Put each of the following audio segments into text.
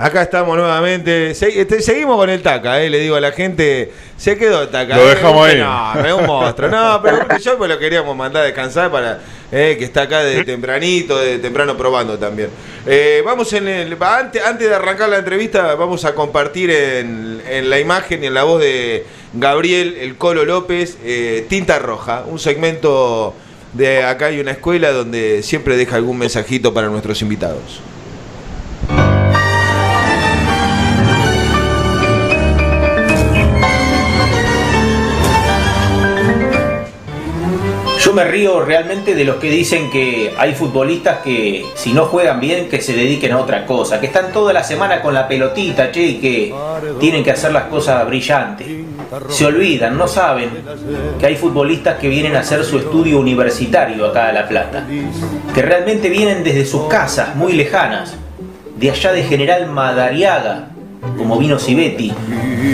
Acá estamos nuevamente. Se- este, seguimos con el Taca, eh, le digo a la gente. Se quedó el Taca. Lo eh, dejamos ahí. No, es un monstruo. No, pero yo me lo queríamos mandar a descansar para eh, que está acá de tempranito, de temprano probando también. Eh, vamos en el. Antes, antes de arrancar la entrevista, vamos a compartir en, en la imagen y en la voz de Gabriel El Colo López, eh, Tinta Roja, un segmento de acá hay una escuela donde siempre deja algún mensajito para nuestros invitados. Me río realmente de los que dicen que hay futbolistas que si no juegan bien que se dediquen a otra cosa, que están toda la semana con la pelotita, che, y que tienen que hacer las cosas brillantes. Se olvidan, no saben que hay futbolistas que vienen a hacer su estudio universitario acá a La Plata, que realmente vienen desde sus casas muy lejanas, de allá de General Madariaga, como vino Civetti,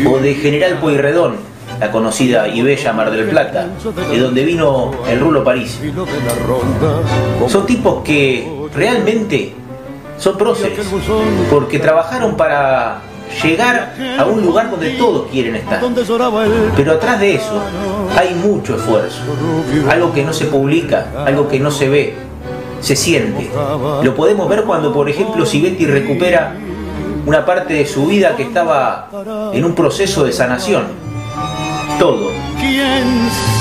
o de General Pueyrredón, la conocida y bella Mar del Plata, de donde vino el Rulo París. Son tipos que realmente son próceres, porque trabajaron para llegar a un lugar donde todos quieren estar. Pero atrás de eso hay mucho esfuerzo, algo que no se publica, algo que no se ve, se siente. Lo podemos ver cuando, por ejemplo, Sivetti recupera una parte de su vida que estaba en un proceso de sanación. Todo,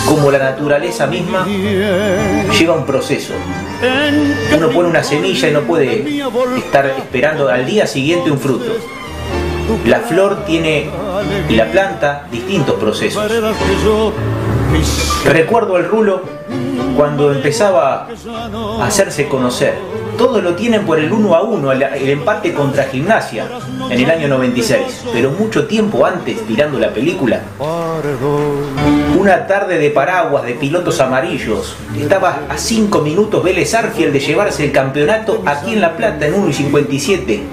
como la naturaleza misma, lleva un proceso. Uno pone una semilla y no puede estar esperando al día siguiente un fruto. La flor tiene y la planta distintos procesos. Recuerdo al Rulo cuando empezaba a hacerse conocer. Todos lo tienen por el uno a uno, el, el empate contra Gimnasia en el año 96. Pero mucho tiempo antes, tirando la película, una tarde de paraguas, de pilotos amarillos. Estaba a 5 minutos Vélez Arfiel de llevarse el campeonato aquí en La Plata en 1 y 57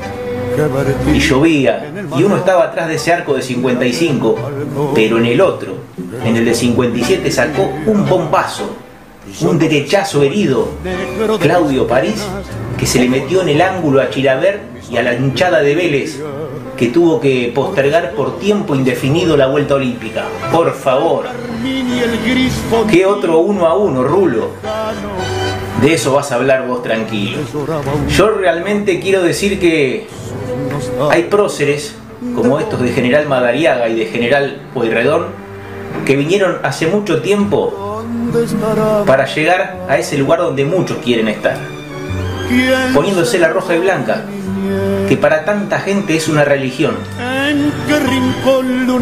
y llovía y uno estaba atrás de ese arco de 55, pero en el otro, en el de 57 sacó un bombazo, un derechazo herido, Claudio París, que se le metió en el ángulo a Chilaver y a la hinchada de Vélez, que tuvo que postergar por tiempo indefinido la vuelta olímpica. Por favor, ¿qué otro uno a uno, Rulo? De eso vas a hablar vos tranquilo. Yo realmente quiero decir que hay próceres, como estos de General Madariaga y de General Pueyrredón, que vinieron hace mucho tiempo para llegar a ese lugar donde muchos quieren estar. Poniéndose la roja y blanca, que para tanta gente es una religión.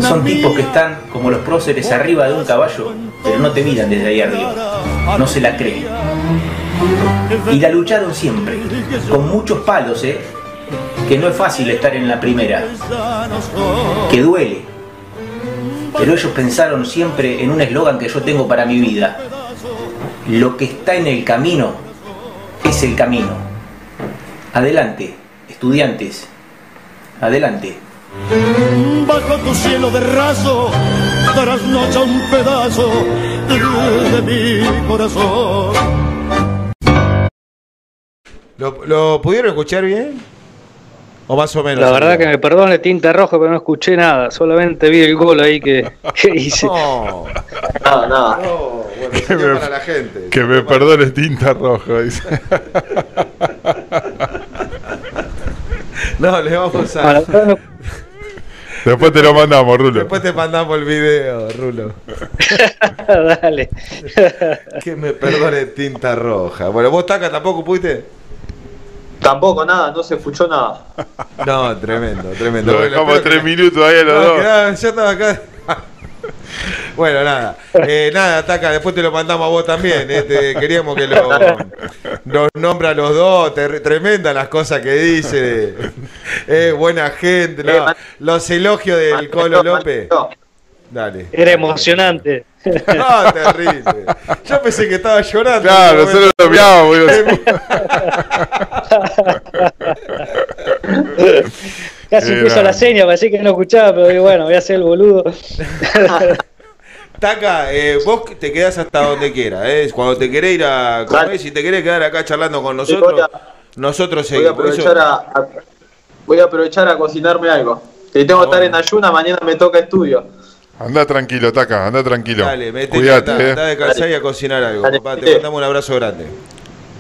Son tipos que están como los próceres arriba de un caballo, pero no te miran desde ahí arriba. No se la creen. Y la lucharon siempre, con muchos palos, ¿eh? Que no es fácil estar en la primera, que duele. Pero ellos pensaron siempre en un eslogan que yo tengo para mi vida. Lo que está en el camino es el camino. Adelante, estudiantes. Adelante. Bajo tu cielo de raso darás noche a un pedazo de mi corazón. ¿Lo, lo pudieron escuchar bien? ¿O más o menos? La verdad que me perdone tinta roja, pero no escuché nada. Solamente vi el gol ahí que, que hice. No, Nada, nada. no, bueno, sería para la gente. Que me perdone tinta roja, dice. No, le vamos a. no- Después te lo mandamos, Rulo. Después te mandamos el video, Rulo. Dale. Que me perdone tinta roja. Bueno, vos, Taca, tampoco pudiste. Tampoco nada, no se escuchó nada. No, tremendo, tremendo. Lo dejamos tres que- minutos ahí a los No, dos. quedaba- yo estaba acá. Bueno, nada. Eh, nada, Taca, después te lo mandamos a vos también. eh, te- queríamos que lo, nos nombra a los dos. ter- tremenda las cosas que dice. Eh, buena gente. no, Eh, los elogios del Colo López. Dale. Era emocionante. No, terrible. Yo pensé que estaba llorando. Claro, nosotros lo boludo. Casi Qué puso la seña, parecía que no escuchaba, pero digo, bueno, voy a hacer el boludo. Taca, eh, vos te quedás hasta donde quieras. Eh. Cuando te querés ir a comer, si te querés quedar acá charlando con nosotros, voy a- nosotros Voy a seguimos. aprovechar Eso- a, a- voy a aprovechar a cocinarme algo. Que tengo que estar en ayuna, mañana me toca estudio. Anda tranquilo, Taca, anda tranquilo. Dale, metete, Cuídate, anda, eh. anda a descansar y a cocinar algo. Dale. papá. te mandamos un abrazo grande.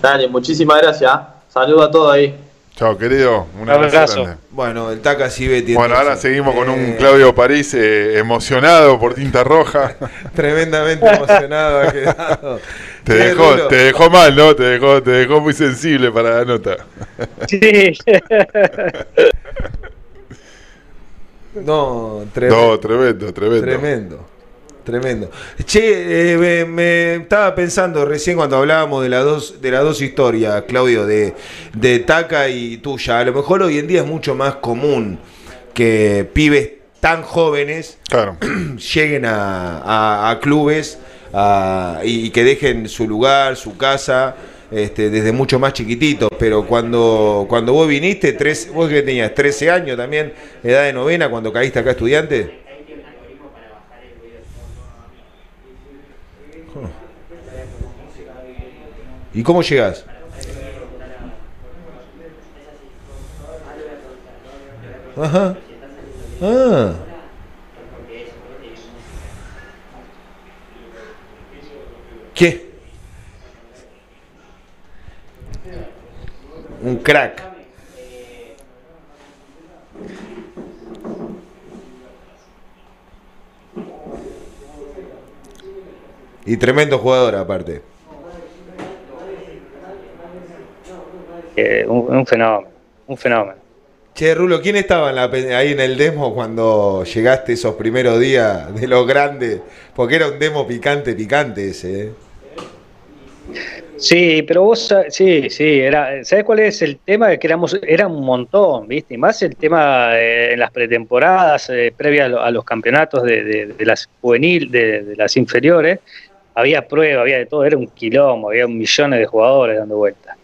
Dale, muchísimas gracias. ¿ah? Saludos a todos ahí. Chao, querido. Un abrazo. abrazo. grande. Bueno, el Taca Cibetti. Bueno, ahora seguimos con un Eh, Claudio París eh, emocionado por tinta roja. Tremendamente emocionado ha quedado. Te dejó, Rulo, te dejó mal, ¿no? Te dejó, te dejó muy sensible para la nota. Sí. No, tremendo. No, tremendo, tremendo. Tremendo. Tremendo. Che, eh, me, me estaba pensando recién cuando hablábamos de las dos, de las dos historias, Claudio, de, de Taca y tuya. A lo mejor hoy en día es mucho más común que pibes tan jóvenes Claro. lleguen a, a- a clubes a- y, y que dejen su lugar, su casa, este, desde mucho más chiquititos. Pero cuando, cuando vos viniste, tres, vos que tenías 13 años también, edad de novena, cuando caíste acá estudiante. ¿Y cómo llegás? Ajá. Ah. ¿Qué? Un crack. Y tremendo jugador aparte. Eh, un, un fenómeno, un fenómeno. Che, Rulo, ¿quién estaba en la ahí en el demo cuando llegaste esos primeros días de los grandes? Porque era un demo picante, picante ese. ¿eh? Sí, pero vos, sí, sí, era, ¿sabes cuál es el tema? Que éramos, era un montón, ¿viste? Y más el tema eh, en las pretemporadas, eh, previas a, lo- a los campeonatos de, de- de las juvenil, de, las inferiores, había prueba, había de todo, era un quilombo, había millones de jugadores dando vueltas.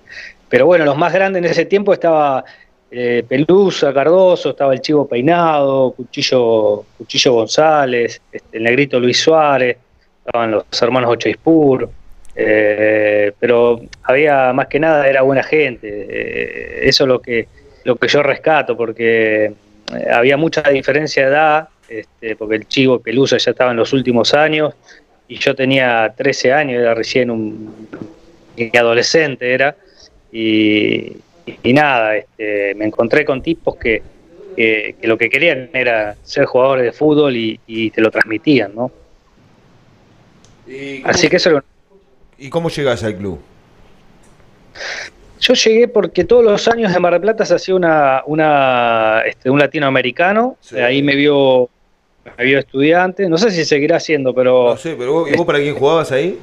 Pero bueno, los más grandes en ese tiempo estaba eh, Pelusa, Cardoso, estaba el Chivo Peinado, Cuchillo, Cuchillo González, este, el Negrito Luis Suárez, estaban los hermanos Ochaispur. Eh, pero había más que nada era buena gente. Eh, eso es lo que lo que yo rescato porque eh, había mucha diferencia de edad este, porque el chivo Pelusa ya estaba en los últimos años y yo tenía 13 años era recién un adolescente era y, y nada este, me encontré con tipos que, que, que lo que querían era ser jugadores de fútbol y, y te lo transmitían no ¿Y cómo, así que eso era ¿Y cómo llegás al club? Yo llegué porque todos los años de Mar del Plata se hacía una, una, este, un latinoamericano, Sí. ahí me vio, me vio estudiante, no sé si seguirá haciendo, pero No sé, pero vos, ¿y vos para quién jugabas ahí?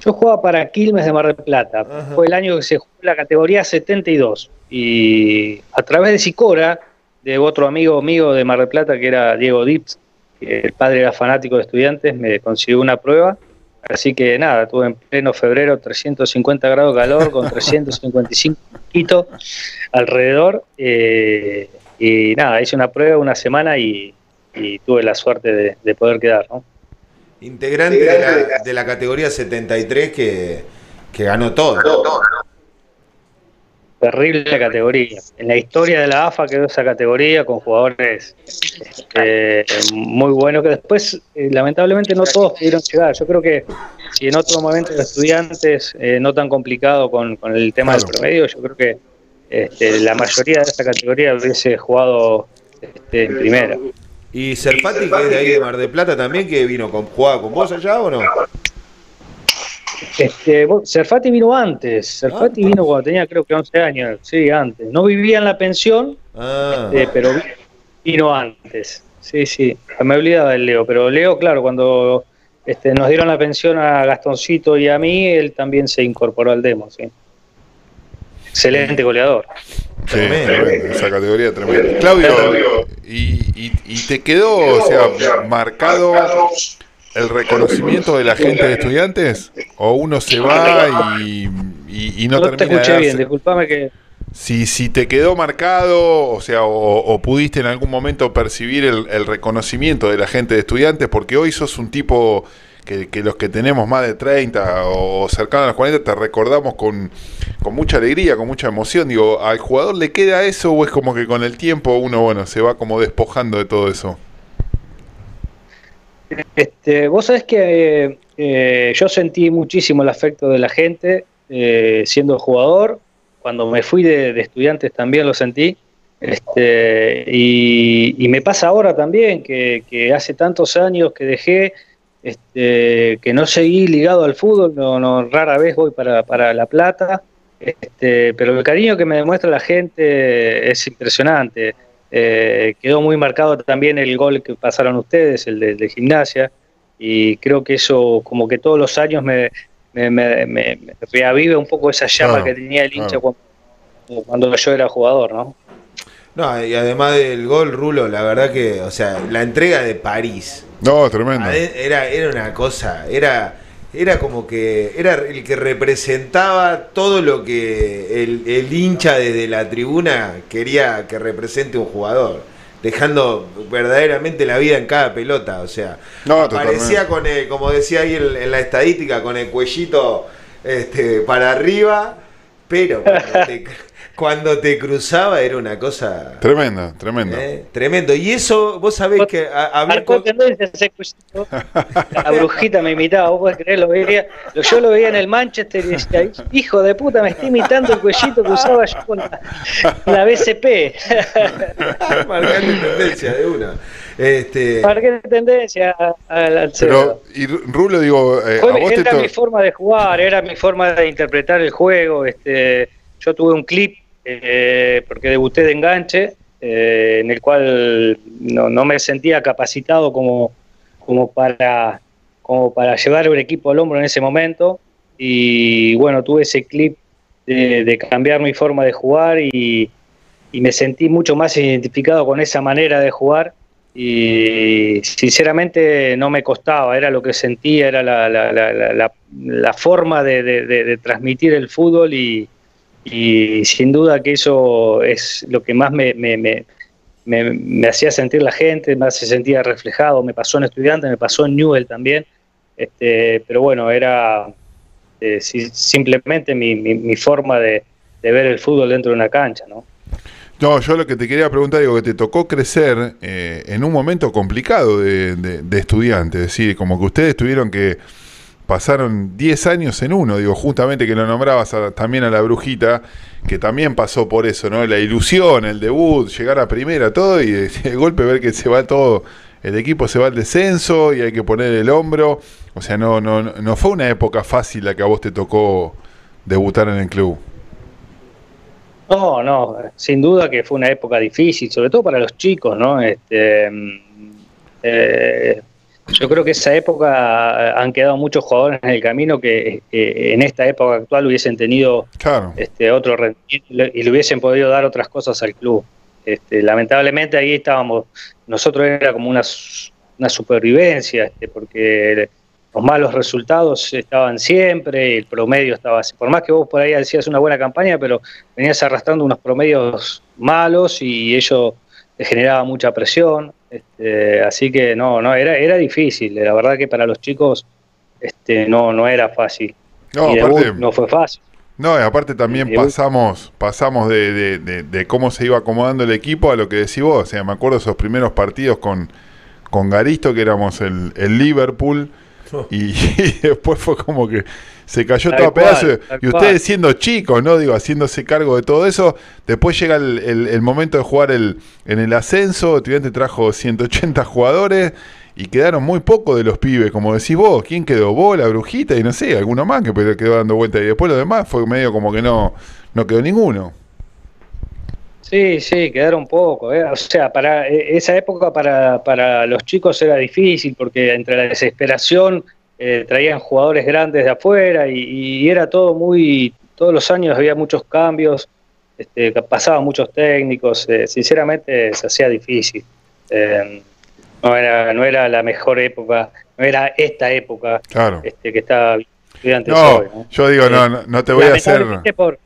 yo jugaba para Quilmes de Mar del Plata, Ajá. fue el año que se jugó la categoría 72, y a través de Sicora, de otro amigo mío de Mar del Plata que era Diego Dips, que el padre era fanático de estudiantes, me consiguió una prueba, así que nada, tuve en pleno febrero 350 grados de calor con 355 mosquitos alrededor, eh, y nada, hice una prueba una semana y, y tuve la suerte de, de poder quedar, ¿no? Integrante de la, de la categoría 73 que, que ganó todo. Terrible categoría. En la historia de la AFA quedó esa categoría con jugadores este, muy buenos que después, eh, lamentablemente, no todos pudieron llegar. Yo creo que si en otro momento los estudiantes, eh, no tan complicado con, con el tema del promedio, yo creo que este, la mayoría de esa categoría hubiese jugado este, en primera. Y Serpati, que es de ahí de Mar del Plata también, que vino con, jugaba con vos allá o no? Este, vos- Serfati vino antes. Serfati vino cuando tenía creo que 11 años. Sí, antes. No vivía en la pensión, Ah, Eh, pero vi- vino antes. Sí, sí. Me olvidaba del Leo, pero Leo, claro, cuando este, nos dieron la pensión a Gastoncito y a mí, él también se incorporó al demo, sí. Excelente goleador. Sí, esa categoría tremenda. Claudio, y, y- y te quedó, o sea, marcado el reconocimiento de la gente de estudiantes? ¿O uno se va y, y- y no, No, te termina escuché de bien, disculpame que... Si, si te quedó marcado, o sea, o, o pudiste en algún momento percibir el, el reconocimiento de la gente de estudiantes, porque hoy sos un tipo que, que los que tenemos más de 30 o cercanos a los 40 te recordamos con, con mucha alegría, con mucha emoción. Digo, ¿al jugador le queda eso o es como que con el tiempo uno, bueno, se va como despojando de todo eso? Este, vos sabés que eh, yo sentí muchísimo el afecto de la gente eh, siendo jugador. Cuando me fui de, estudiantes también lo sentí. Este, y, me pasa ahora también que, hace tantos años que dejé, este, que no seguí ligado al fútbol, no, no rara vez voy para, para La Plata, este, pero el cariño que me demuestra la gente es impresionante. Eh, quedó muy marcado también el gol que pasaron ustedes, el de, de gimnasia, y creo que eso como que todos los años me, me, me, me reavive un poco esa llama Claro, que tenía el hincha claro. cuando, cuando yo era jugador, ¿no? No, y además del gol, Rulo, la verdad que, o sea, la entrega de París. No, tremendo. Era, era una cosa, era, era como que era el que representaba todo lo que el, el hincha desde la tribuna quería que represente un jugador, dejando verdaderamente la vida en cada pelota, o sea, No, aparecía con el, como decía ahí en, en la estadística, con el cuellito este, para arriba, pero cuando te, cuando te cruzaba era una cosa Tremendo, tremendo. eh, tremendo. Y eso, vos sabés que a- había Marcó tendencia ese cuellito. La brujita me imitaba, vos podés creer, lo veía, lo- yo lo veía en el Manchester y decía, hijo de puta, me está imitando el cuellito que usaba yo con la, la BCP. marcando tendencia de una. Este, Marqué tendencia a- al al Pero, y Ru- Rulo, digo, eh, Fue- a vos te era mi forma de jugar, era mi forma de interpretar el juego. Este, yo tuve un clip eh, porque debuté de enganche, eh, en el cual no, no me sentía capacitado como, como para como para llevar un equipo al hombro en ese momento. Y bueno, tuve ese clip de, cambiar mi forma de jugar y, y me sentí mucho más identificado con esa manera de jugar y sinceramente no me costaba, era lo que sentía, era la, la, la, forma de- de transmitir el fútbol y, y sin duda que eso es lo que más me, me, me- me- hacía sentir la gente, me hace sentir reflejado, me pasó en estudiante, me pasó en Newell también, este, pero bueno, era eh, si- simplemente mi, mi- mi forma de, de ver el fútbol dentro de una cancha, ¿no? No, yo lo que te quería preguntar, digo, que te tocó crecer eh, en un momento complicado de, de, de estudiante, es decir, como que ustedes tuvieron que pasaron 10 años en uno, digo, justamente que lo nombrabas a- también a la brujita, que también pasó por eso, ¿no? La ilusión, el debut, llegar a primera, todo, y de, golpe ver que se va todo, el equipo se va al descenso y hay que poner el hombro, o sea, no, no, no fue una época fácil la que a vos te tocó debutar en el club. No, no, sin duda que fue una época difícil, sobre todo para los chicos, ¿no? Este, mm, eh, yo creo que esa época eh, han quedado muchos jugadores en el camino que eh, en esta época actual hubiesen tenido Claro. este, otro rendimiento y le- hubiesen podido dar otras cosas al club. Este, lamentablemente ahí estábamos, nosotros era como una, una supervivencia, este, porque los malos resultados estaban siempre, el promedio estaba así. Por más que vos por ahí hacías una buena campaña, pero venías arrastrando unos promedios malos y ello generaba mucha presión. Este, así que no, no, era, era difícil. La verdad que para los chicos este, no, no era fácil. No, y debut aparte- no fue fácil. No, y aparte también pasamos pasamos de, de- de- de cómo se iba acomodando el equipo a lo que decís vos. O sea, me acuerdo esos primeros partidos con, con Garisto, que éramos el, el Liverpool, y, y después fue como que se cayó Tal todo a pedazos. Y ustedes siendo chicos, ¿no? Digo, haciéndose cargo de todo eso. Después llega el, el- el momento de jugar el, en el ascenso. Estudiante trajo 180 jugadores. Y quedaron muy pocos de los pibes, como decís vos. ¿Quién quedó? Vos, la brujita y no sé, alguno más que pero quedó dando vuelta. Y después lo demás fue medio como que no, no quedó ninguno. Sí, sí, quedaron poco. ¿eh? O sea, para eh, esa época para, para los chicos era difícil porque entre la desesperación eh, traían jugadores grandes de afuera y, y era todo muy, todos los años había muchos cambios, este, pasaban muchos técnicos, eh, sinceramente se hacía difícil. Eh, no, era, no era la mejor época, no era esta época Claro. este, que estudiantes No, hoy. ¿no? yo digo, no, no, no te voy a hacer. Por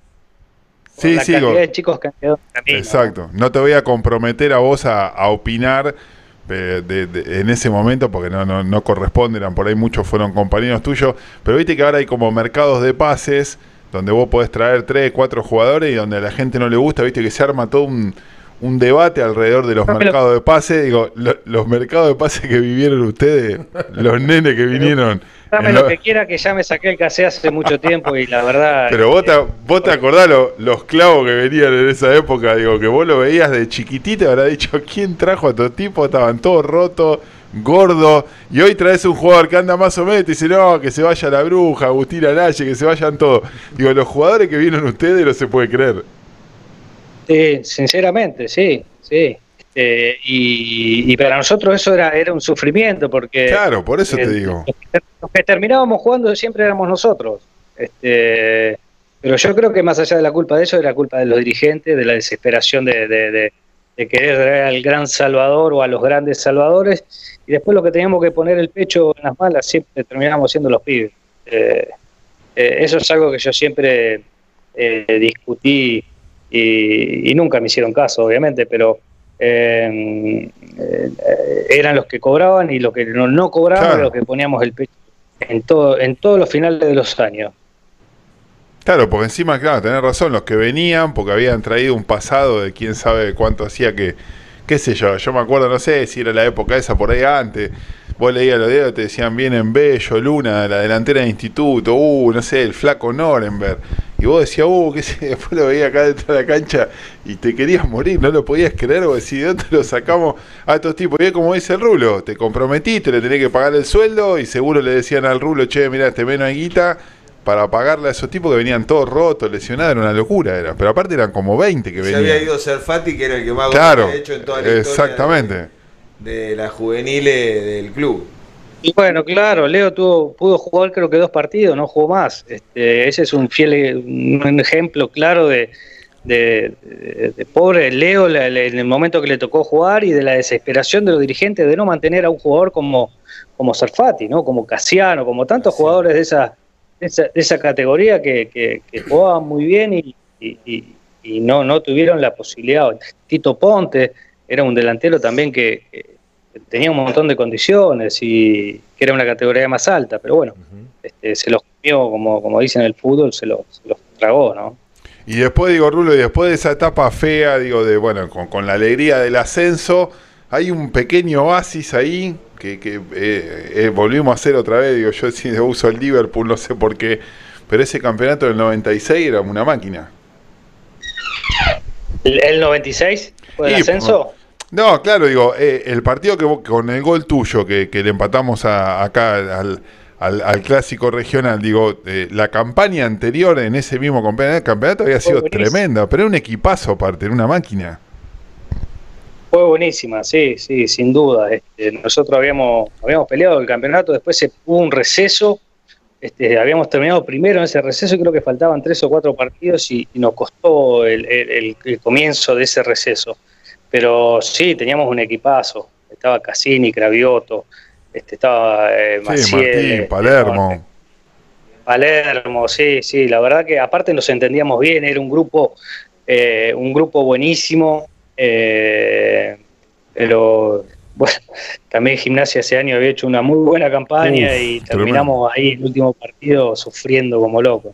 Sí, la sí, cantidad digo, de chicos que han quedado. Exacto. No te voy a comprometer a vos a, a opinar, de- de- en ese momento, porque no, no, no corresponde, eran por ahí muchos fueron compañeros tuyos, pero viste que ahora hay como mercados de pases donde vos podés traer tres, cuatro jugadores y donde a la gente no le gusta, viste que se arma todo un, un debate alrededor de los No, pero- mercados de pases. Digo, lo- los mercados de pases que vivieron ustedes, los nenes que vinieron. Dame lo lo- que quiera, que ya me saqué el casé hace mucho tiempo y la verdad. Pero vos te, vos te acordás lo- los clavos que venían en esa época, digo, que vos lo veías de chiquitito y habrá dicho, ¿quién trajo a estos tipos? Estaban todos rotos, gordos, y hoy traes un jugador que anda más o menos y dice, no, que se vaya la bruja, Agustín Arache, que se vayan todos. Digo, los jugadores que vieron ustedes no se puede creer. Sí, sinceramente, sí, sí. Este, y, y para nosotros eso era, era un sufrimiento porque Claro, por eso te eh, digo. los que- terminábamos jugando siempre éramos nosotros. Este, pero yo creo que más allá de la culpa de eso, era culpa de los dirigentes, de la desesperación de, de- de- de querer traer al gran salvador o a los grandes salvadores. Y después lo que teníamos que poner el pecho en las malas, siempre terminábamos siendo los pibes. Eh, eh, eso es algo que yo siempre eh, discutí y, y nunca me hicieron caso, obviamente, pero eh, eh, eran los que cobraban y los que no, no cobraban Claro. los que poníamos el pecho en todo en todos los finales de los años. Claro, porque encima, claro, tenés razón, los que venían, porque habían traído un pasado de quién sabe cuánto hacía que, qué sé yo, yo me acuerdo, no sé si era la época esa por ahí antes, vos leías los dedos, te decían vienen Bello, Luna, la delantera de instituto, uh, no sé, el flaco Norenberg, y vos decías, uh, qué sé, después lo veías acá dentro de la cancha y te querías morir, no lo podías creer, vos decís, ¿de dónde lo sacamos a estos tipos? Y es como dice el Rulo, te comprometiste, le tenés que pagar el sueldo y seguro le decían al Rulo, che, mira, este menos guita, para pagarle a esos tipos que venían todos rotos, lesionados, era una locura, era. Pero aparte eran como 20 que Se venían. había ido Serfati, que era el que más claro, había hecho en toda la historia exactamente. de, de las juveniles del club. Y bueno, claro, Leo tuvo, pudo jugar creo que dos partidos, no jugó más. Este, ese es un fiel un ejemplo claro de, de, de- de pobre Leo la- la- en el momento que le tocó jugar y de la desesperación de los dirigentes de no mantener a un jugador como, como Sarfati, ¿no? como Casiano, como tantos jugadores de esa, de esa, de esa categoría que, que- que jugaban muy bien y, y- y- y no, no tuvieron la posibilidad. Tito Ponte era un delantero también que, que tenía un montón de condiciones y que era una categoría más alta, pero bueno, este, se los comió, como, como dicen en el fútbol, se los, se los tragó, ¿no? Y después, digo, Rulo, y después de esa etapa fea, digo, de bueno, con, con la alegría del ascenso, hay un pequeño oasis ahí que, que eh, eh, volvimos a hacer otra vez. Digo, yo sí uso el Liverpool, no sé por qué, pero ese campeonato del 96 era una máquina. ¿El, el 96 fue el Y, ascenso? No, claro, digo, eh, el partido que vos- con el gol tuyo que, que le empatamos a- acá al, al- al clásico regional, digo, eh, la campaña anterior en ese mismo campeonato, campeonato había sido tremenda, pero era un equipazo aparte, era una máquina. Fue buenísima, sí, sí, sin duda. Este, nosotros habíamos, habíamos peleado el campeonato, después se, hubo un receso, este, habíamos terminado primero en ese receso y creo que faltaban tres o cuatro partidos y, y nos costó el, el- el- el comienzo de ese receso. Pero sí, teníamos un equipazo. Estaba Cassini, Cravioto, este, estaba eh, Sí, Martín, este, Palermo. Palermo, sí, sí, la verdad que aparte nos entendíamos bien, era un grupo, eh, un grupo buenísimo, eh, pero bueno, también Gimnasia ese año había hecho una muy buena campaña Uf, y terminamos ahí el último partido sufriendo como locos.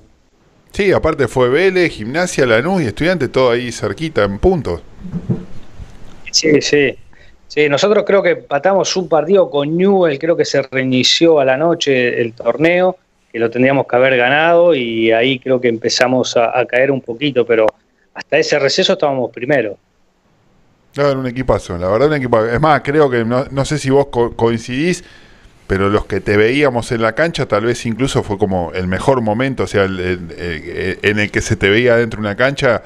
Sí, aparte fue Vélez, Gimnasia, Lanús y Estudiante, todo ahí cerquita, en puntos. Sí, sí. Sí, nosotros creo que empatamos un partido con Newell, creo que se reinició a la noche el torneo, que lo tendríamos que haber ganado y ahí creo que empezamos a, caer un poquito, pero hasta ese receso estábamos primero. Era un equipazo, la verdad un equipazo. Es más, creo que, no, sé si vos co- coincidís, pero los que te veíamos en la cancha tal vez incluso fue como el mejor momento, o sea, el- en el que se te veía dentro de una cancha,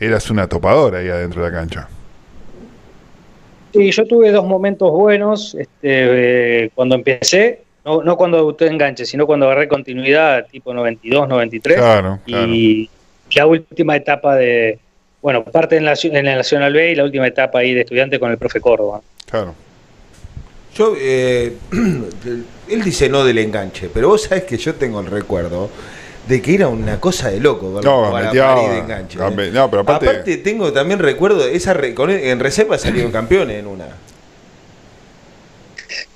eras una topadora ahí adentro de la cancha. Sí, yo tuve dos momentos buenos este, eh, cuando empecé, no, no cuando debuté enganche, sino cuando agarré continuidad, tipo 92, 93. Claro, claro. y la última etapa de, bueno, parte en la, en la Nacional B y la última etapa ahí de estudiante con el profe Córdoba. Claro. Yo, eh, él dice no del enganche, pero vos sabés que yo tengo el recuerdo de que era una cosa de loco verlo No, jugar a metía- París de enganche. ¿eh? no, pero aparte- tengo también recuerdo, esa re- con- en reserva salieron campeones en una.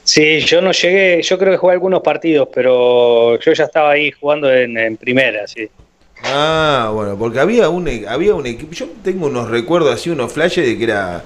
Sí, yo no llegué, yo creo que jugué algunos partidos, pero yo ya estaba ahí jugando en, primera, sí. Ah, bueno, porque había un, había un equipo, yo tengo unos recuerdos así, unos flashes de que era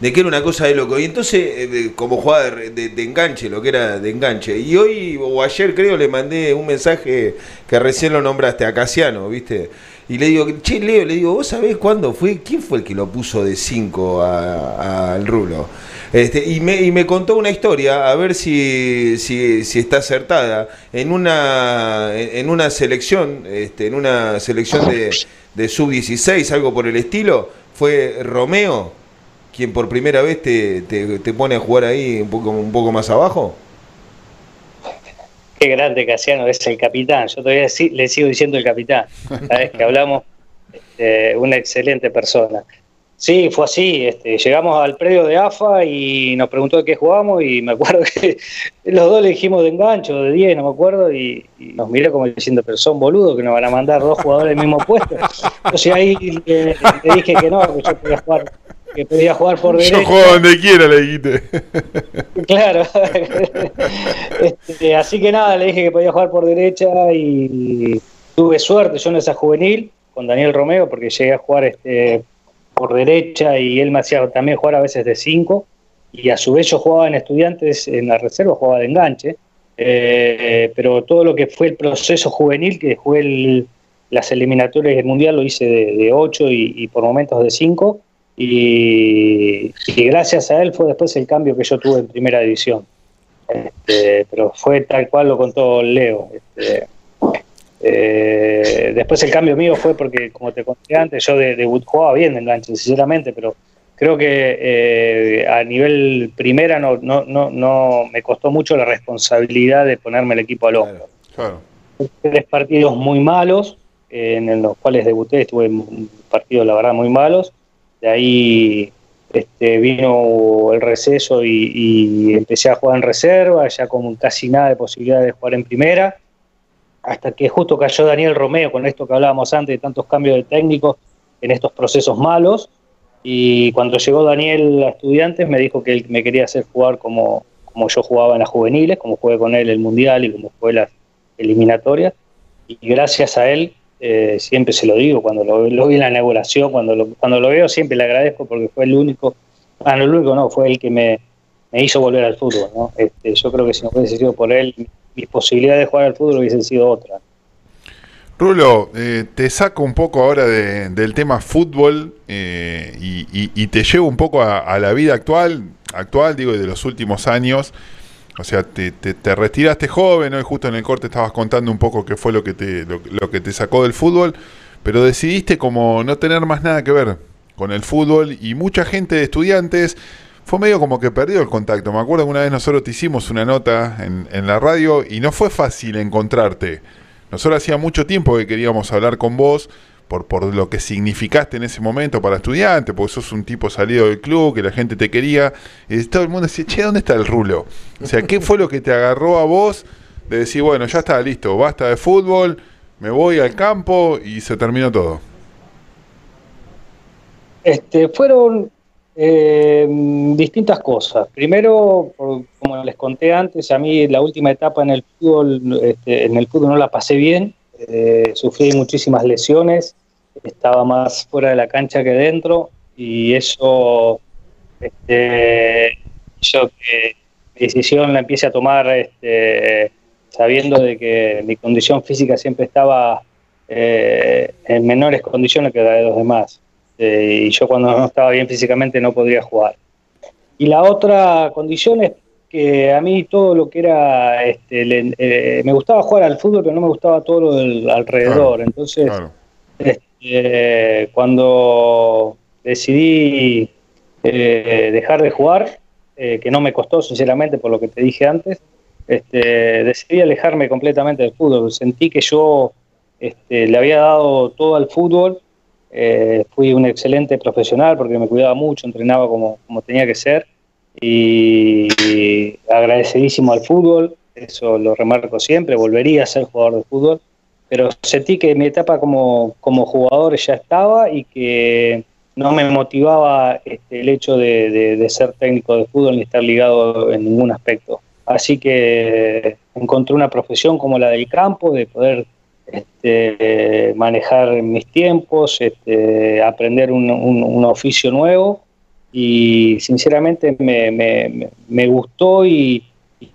de que era una cosa de loco. Y entonces, eh, como jugaba de, enganche, lo que era de enganche. Y hoy o ayer creo le mandé un mensaje que recién lo nombraste a Casiano, ¿viste? Y le digo, che, Leo, le digo, ¿vos sabés cuándo fue? ¿Quién fue el que lo puso de 5 al rulo? Este, y, me, y me contó una historia, a ver si, si, está acertada. En una, en una selección, este, en una selección de, de sub-16, algo por el estilo, fue Romeo quien por primera vez te, te, pone a jugar ahí un poco, un poco más abajo? Qué grande Casiano, es el capitán. Yo todavía le sigo diciendo el capitán. Cada vez que hablamos, este, una excelente persona. Sí, fue así. Este, llegamos al predio de AFA y nos preguntó de qué jugamos y me acuerdo que los dos le dijimos de engancho, de 10, no me acuerdo, y, nos miró como diciendo, pero son boludos que nos van a mandar dos jugadores del mismo puesto. Entonces ahí le, le dije que no, que yo podía jugar que podía jugar por derecha. Yo juego donde quiera, le dijiste. Claro. Este, así que nada, le dije que podía jugar por derecha y tuve suerte yo en esa juvenil con Daniel Romeo porque llegué a jugar este, por derecha y él me hacía también jugar a veces de 5 y a su vez yo jugaba en estudiantes en la reserva, jugaba de enganche. Eh, pero todo lo que fue el proceso juvenil, que jugué las eliminatorias del Mundial, lo hice de 8 y, y, por momentos de 5 y, gracias a él fue después el cambio que yo tuve en primera división. Este, pero fue tal cual lo contó Leo. Este, eh, después el cambio mío fue porque, como te conté antes, yo de, de jugaba bien de enganche, sinceramente, pero creo que eh, a nivel primera no, no, no, no me costó mucho la responsabilidad de ponerme el equipo al hombro. Tres partidos muy malos, en los cuales debuté, estuve en partidos, la verdad, muy malos. De ahí este, vino el receso y, empecé a jugar en reserva, ya con casi nada de posibilidad de jugar en primera, hasta que justo cayó Daniel Romeo con esto que hablábamos antes de tantos cambios de técnicos en estos procesos malos. Y cuando llegó Daniel a estudiantes me dijo que él me quería hacer jugar como, como yo jugaba en las juveniles, como jugué con él el Mundial y como fue las eliminatorias. Y gracias a él eh, siempre se lo digo, cuando lo, vi en la inauguración, cuando lo, cuando lo veo siempre le agradezco porque fue el único, ah, no el único no, fue el que me, hizo volver al fútbol. ¿no? Este, yo creo que si no hubiese sido por él, mis posibilidades de jugar al fútbol hubiesen sido otras. Rulo, eh, te saco un poco ahora del tema fútbol eh, y, te llevo un poco a, la vida actual, actual digo, de los últimos años. O sea, te, te, retiraste joven, hoy justo en el corte estabas contando un poco qué fue lo que, te, lo, que te sacó del fútbol, pero decidiste como no tener más nada que ver con el fútbol y mucha gente de estudiantes fue medio como que perdió el contacto. Me acuerdo que una vez nosotros te hicimos una nota en, en la radio y no fue fácil encontrarte. Nosotros hacía mucho tiempo que queríamos hablar con vos por, por lo que significaste en ese momento para estudiante, porque sos un tipo salido del club, que la gente te quería, y todo el mundo decía, che, ¿dónde está el rulo? O sea, ¿qué fue lo que te agarró a vos de decir, bueno, ya está listo, basta de fútbol, me voy al campo y se terminó todo? Este, fueron eh, distintas cosas. Primero, como les conté antes, a mí la última etapa en el fútbol, este, en el fútbol no la pasé bien. Eh, sufrí muchísimas lesiones, estaba más fuera de la cancha que dentro y eso, este, yo que mi decisión la empiece a tomar este, sabiendo de que mi condición física siempre estaba eh, en menores condiciones que la de los demás. Eh, y yo cuando no estaba bien físicamente no podría jugar. Y la otra condición es que a mí todo lo que era, este, eh, me gustaba jugar al fútbol, pero no me gustaba todo lo del alrededor. Entonces, este, cuando decidí eh, dejar de jugar, eh, que no me costó sinceramente por lo que te dije antes, este, decidí alejarme completamente del fútbol. Sentí que yo este, le había dado todo al fútbol. Fui un excelente profesional porque me cuidaba mucho, entrenaba como, como tenía que ser y agradecidísimo al fútbol, eso lo remarco siempre, volvería a ser jugador de fútbol, pero sentí que mi etapa como, como jugador ya estaba y que no me motivaba este, el hecho de, ser técnico de fútbol ni estar ligado en ningún aspecto. Así que encontré una profesión como la del campo, de poder este, manejar mis tiempos, este, aprender un, un, oficio nuevo y sinceramente me, me, me gustó y,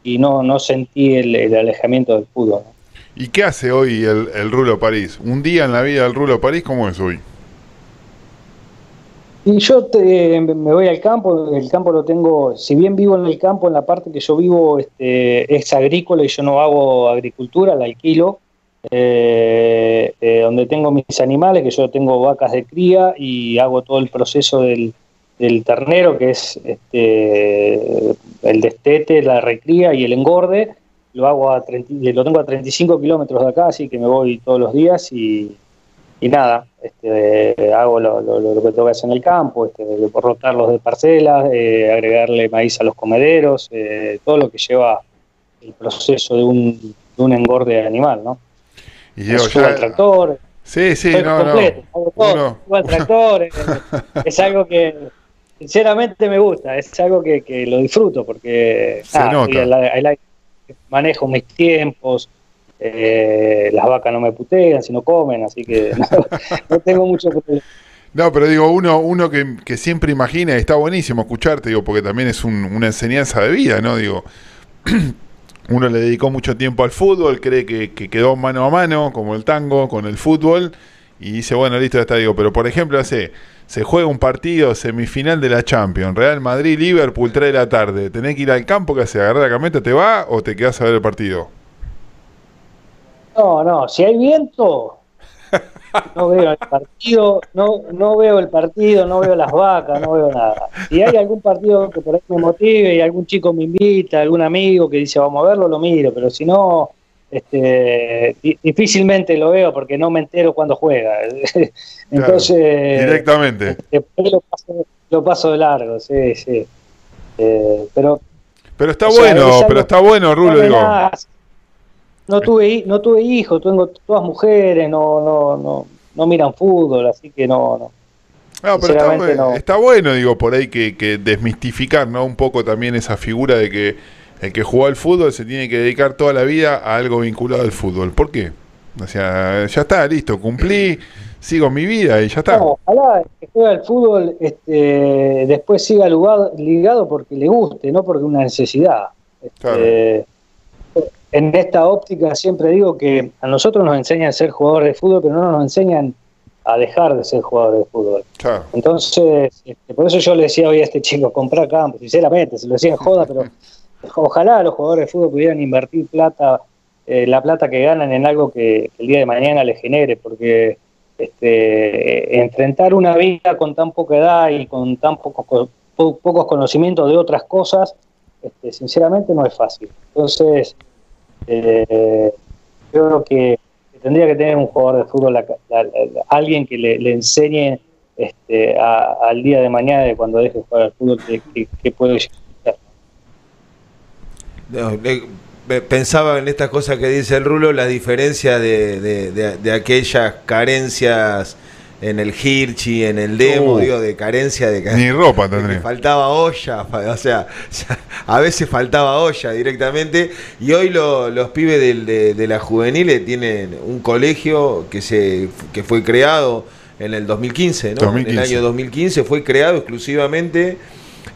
y, no, no sentí el, el alejamiento del fútbol. ¿Y qué hace hoy el, el Rulo París? Un día en la vida del Rulo París, ¿cómo es hoy? Y yo me voy al campo, el campo lo tengo, si bien vivo en el campo, en la parte que yo vivo este, es agrícola y yo no hago agricultura, la alquilo, eh, eh, donde tengo mis animales, que yo tengo vacas de cría y hago todo el proceso del, ternero, que es este, el destete, la recría y el engorde, lo hago a lo tengo a 35 kilómetros de acá, así que me voy todos los días y y nada, este, hago lo, que tengo que hacer en el campo, este, rotarlos de parcelas, eh, agregarle maíz a los comederos, eh, todo lo que lleva el proceso de un, de un engorde animal, ¿no? Y yo ya... al tractor. Sí, sí, no, completo, no. al tractor, eh, es algo que sinceramente me gusta, es algo que, que lo disfruto porque Se nota. manejo mis tiempos, eh, las vacas no me putean si no comen, así que no, tengo mucho problema. No, pero digo, uno, uno que, siempre imagina, y está buenísimo escucharte, digo, porque también es una enseñanza de vida, ¿no? Digo, uno le dedicó mucho tiempo al fútbol, cree que, quedó mano a mano, como el tango, con el fútbol, y dice, bueno, listo, ya está, digo, pero por ejemplo, hace, se juega un partido semifinal de la Champions, Real Madrid, Liverpool, 3 de la tarde, tenés que ir al campo, que hace? ¿Agarrar la camioneta, te va o te quedas a ver el partido? No, no, si hay viento, no veo el partido, no, no veo el partido, no veo las vacas, no veo nada. Si hay algún partido que por ahí me motive y algún chico me invita, algún amigo que dice vamos a verlo, lo miro, pero si no, este, difícilmente lo veo porque no me entero cuando juega. Entonces, directamente. Después lo paso, lo paso de largo, sí, sí. Eh, pero pero está bueno, pero está bueno, Rulo, digo no tuve no tuve hijos, tengo todas mujeres, no no no no miran fútbol, así que no no. No, pero está, bueno, digo, por ahí que, que, desmistificar, ¿no? Un poco también esa figura de que el que juega al fútbol se tiene que dedicar toda la vida a algo vinculado al fútbol. ¿Por qué? O sea, ya está, listo, cumplí, sigo mi vida y ya está. ojalá que juega al fútbol este, después siga ligado, ligado porque le guste, no porque una necesidad. Este, en esta óptica siempre digo que a nosotros nos enseñan a ser jugadores de fútbol, pero no nos enseñan a dejar de ser jugadores de fútbol. Entonces, este, por eso yo le decía hoy a este chico, comprar campo, sinceramente, se lo decía en joda, pero ojalá los jugadores de fútbol pudieran invertir plata, eh, la plata que ganan en algo que, el día de mañana les genere, porque este, enfrentar una vida con tan poca edad y con tan pocos, pocos conocimientos de otras cosas, este, sinceramente no es fácil. Entonces, eh, creo que, tendría que tener un jugador de fútbol, alguien que le, enseñe este, al día de mañana, de cuando deje de jugar al fútbol, que, puede llegar. pensaba en estas cosas que dice el Rulo, la diferencia de aquellas carencias en el Hirschi, en el demo, uh. digo, de carencia de Ni ropa tendría. Faltaba olla, o sea, a veces faltaba olla directamente. Y hoy los pibes de, la juveniles tienen un colegio que, se, que fue creado en el 2015, ¿no? En el año 2015 fue creado exclusivamente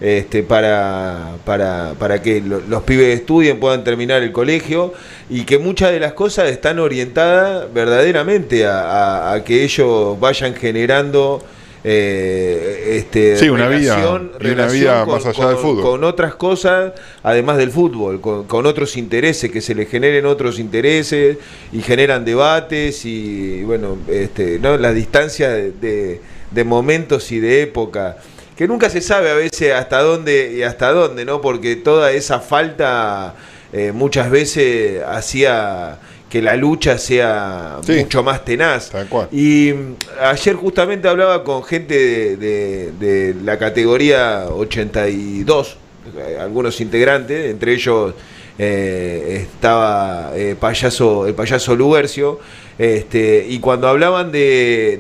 este, para, para, para que los pibes estudien, puedan terminar el colegio y que muchas de las cosas están orientadas verdaderamente a, que ellos vayan generando eh, este, una relación, vida, una vida más allá del fútbol. Con otras cosas, además del fútbol, con, otros intereses, que se les generen otros intereses y generan debates y, bueno, este, ¿no? la distancia de, de momentos y de época que nunca se sabe a veces hasta dónde y hasta dónde, ¿no? Porque toda esa falta eh, muchas veces hacía que la lucha sea mucho más tenaz. Y mm, ayer justamente hablaba con gente de, la categoría 82, eh, algunos integrantes, entre ellos eh, estaba payaso, el payaso Lugercio, este, y cuando hablaban de,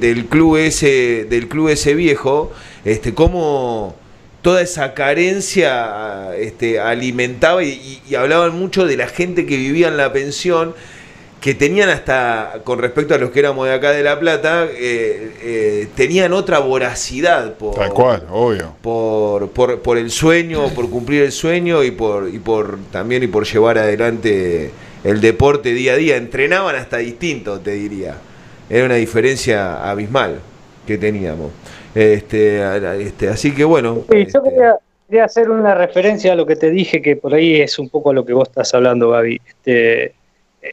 del club ese, del club ese viejo, este, cómo, toda esa carencia este, alimentaba y hablaban mucho de la gente que vivía en la pensión que tenían hasta, con respecto a los que éramos de acá de La Plata, eh, eh, tenían otra voracidad por, Tal cual, obvio. Por, por, por, el sueño, por cumplir el sueño y por, y por también y por llevar adelante el deporte día a día. Entrenaban hasta distinto, te diría. Era una diferencia abismal que teníamos. Este, este, así que bueno. Sí, este, yo quería, quería, hacer una referencia a lo que te dije, que por ahí es un poco a lo que vos estás hablando, Gaby. Este,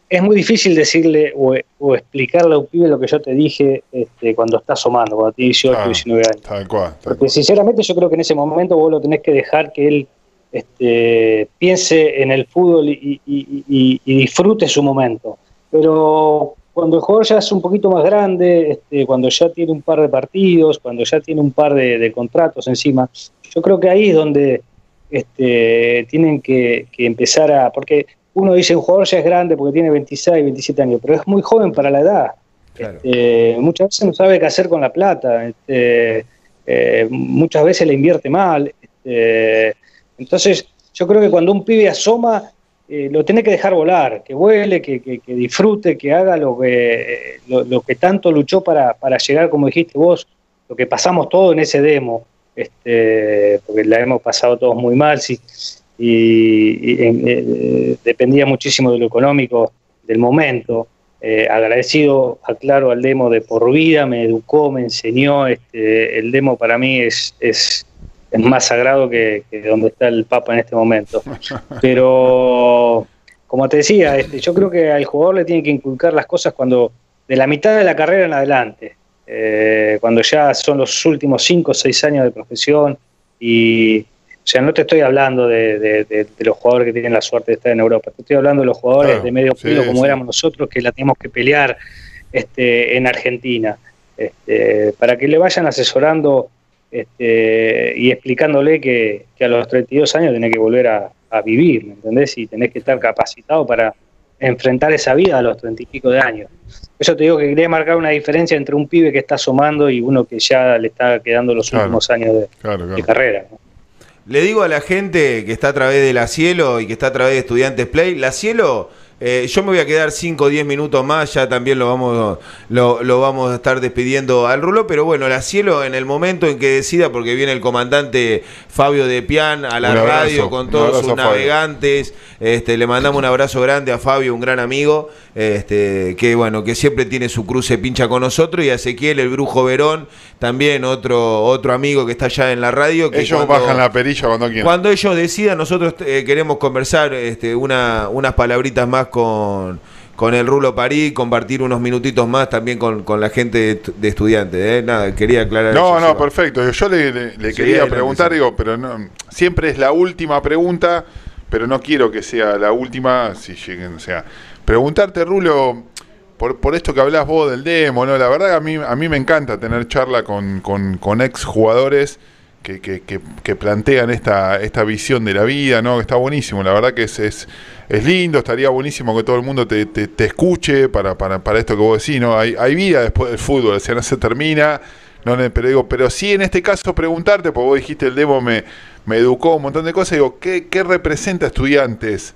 es muy difícil decirle o, o, explicarle a un pibe lo que yo te dije este, cuando está asomando, cuando tiene 18, Claro, 19 años. Tal cual. tal Porque cual. sinceramente yo creo que en ese momento vos lo tenés que dejar que él este, piense en el fútbol y, y- y- y disfrute su momento. Pero cuando el jugador ya es un poquito más grande, este, cuando ya tiene un par de partidos, cuando ya tiene un par de, de contratos encima, yo creo que ahí es donde este, tienen que, que empezar a... Porque uno dice, un jugador ya es grande porque tiene 26, 27 años, pero es muy joven para la edad. Claro. Este, muchas veces no sabe qué hacer con la plata, este, eh, muchas veces la invierte mal. este, entonces, yo creo que cuando un pibe asoma, eh, lo tiene que dejar volar, que vuele, que, que- que disfrute, que haga lo que, lo, lo que tanto luchó para, para llegar, como dijiste vos, lo que pasamos todo en ese demo, este, porque la hemos pasado todos muy mal, sí, y, y, eh, dependía muchísimo de lo económico del momento. Eh, agradecido, aclaro, al demo de por vida, me educó, me enseñó. Este, el demo para mí es, es, es más sagrado que, que donde está el Papa en este momento. Pero, como te decía, este, yo creo que al jugador le tiene que inculcar las cosas cuando de la mitad de la carrera en adelante, eh, cuando ya son los últimos 5 o 6 años de profesión y. O sea, no te estoy hablando de, de- de- de los jugadores que tienen la suerte de estar en Europa, te estoy hablando de los jugadores Claro, de medio sí, pelo como sí. éramos nosotros, que la tenemos que pelear este, en Argentina, este, para que le vayan asesorando este, y explicándole que, que a los 32 años tenés que volver a, a vivir, ¿me entendés? Y tenés que estar capacitado para enfrentar esa vida a los 30 y pico de años. Eso te digo que quería marcar una diferencia entre un pibe que está asomando y uno que ya le está quedando los Claro. últimos años de, Claro, de carrera. ¿no? Le digo a la gente que está a través de la Cielo y que está a través de Estudiantes Play, la Cielo, eh, yo me voy a quedar 5 o 10 minutos más, ya también lo vamos, lo, lo vamos a estar despidiendo al rulo, pero bueno, la Cielo en el momento en que decida, porque viene el comandante Fabio de Pian a la abrazo, radio con todos sus navegantes, este, le mandamos un abrazo grande a Fabio, un gran amigo, este, que bueno, que siempre tiene su cruce pincha con nosotros, y a Ezequiel, el brujo Verón, también otro, otro amigo que está allá en la radio. Que Ellos cuando- bajan la perilla cuando quieran. cuando ellos decidan, nosotros eh, queremos conversar este, una, unas palabritas más con, con el Rulo París, compartir unos minutitos más también con, con la gente de, estu- de estudiantes. ¿eh? Nada, quería aclarar No, eso, no, Seba. perfecto. Yo le, le- le Sí, quería preguntar, digo, pero no, siempre es la última pregunta, pero no quiero que sea la última, si lleguen, o sea, preguntarte, Rulo, por, por esto que hablas vos del demo, ¿no? La verdad a mí, a mí me encanta tener charla con, con, con ex jugadores que, que, que, plantean esta, esta visión de la vida, ¿no? Que está buenísimo, la verdad que es, es, es lindo, estaría buenísimo que todo el mundo te, te, escuche para, para, para esto que vos decís, ¿no? Hay, hay vida después del fútbol, o sea, no se termina, no, pero digo, pero sí en este caso preguntarte, porque vos dijiste el demo me, me educó un montón de cosas, digo, ¿qué, qué representa estudiantes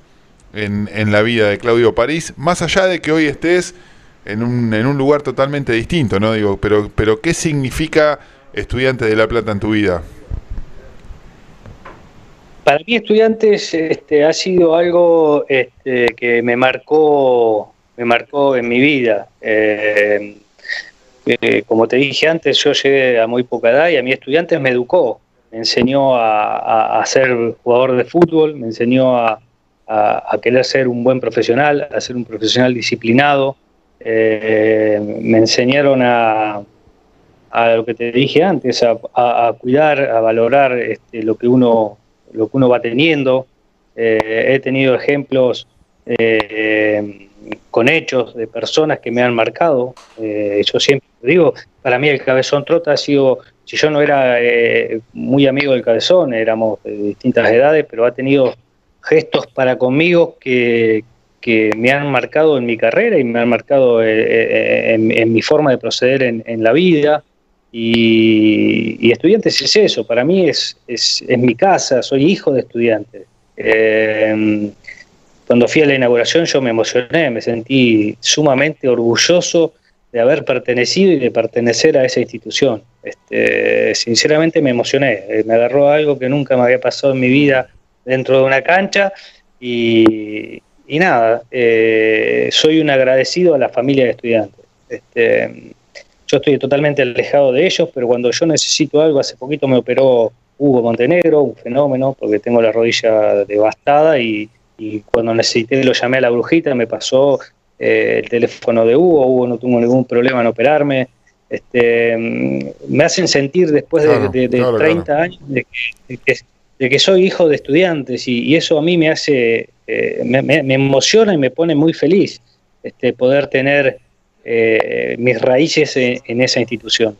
en, en la vida de Claudio París? Más allá de que hoy estés en un, en un lugar totalmente distinto, ¿no? Digo, pero, pero ¿qué significa estudiante de La Plata en tu vida? Para mí, estudiantes, este, ha sido algo este, que me marcó, me marcó en mi vida. Eh, eh, como te dije antes, yo llegué a muy poca edad y a mí estudiantes me educó. Me enseñó a, a- ser jugador de fútbol, me enseñó a querer ser un buen profesional, a ser un profesional disciplinado. Eh, me enseñaron a, a lo que te dije antes, a, cuidar, a valorar este, lo que uno lo que uno va teniendo. Eh, he tenido ejemplos eh, con hechos de personas que me han marcado. Eh, yo siempre digo, para mí el Cabezón Trota ha sido, si yo no era eh, muy amigo del Cabezón, éramos de distintas edades, pero ha tenido gestos para conmigo que, que me han marcado en mi carrera y me han marcado eh, en, en mi forma de proceder en, en la vida Y, estudiantes es eso, para mí es, es, mi casa, soy hijo de estudiantes. Eh, cuando fui a la inauguración yo me emocioné, me sentí sumamente orgulloso de haber pertenecido y de pertenecer a esa institución. Este, sinceramente me emocioné, eh, me agarró algo que nunca me había pasado en mi vida dentro de una cancha y, nada, eh, soy un agradecido a la familia de estudiantes. Este, yo estoy totalmente alejado de ellos, pero cuando yo necesito algo, hace poquito me operó Hugo Montenegro, un fenómeno, porque tengo la rodilla devastada y, cuando necesité lo llamé a la brujita, me pasó eh, el teléfono de Hugo, Hugo no tuvo ningún problema en operarme. Este, me hacen sentir después de, 30 años de que, soy hijo de estudiantes y, eso a mí me hace, eh, me, emociona y me pone muy feliz este, poder tener eh, mis raíces en, esa institución.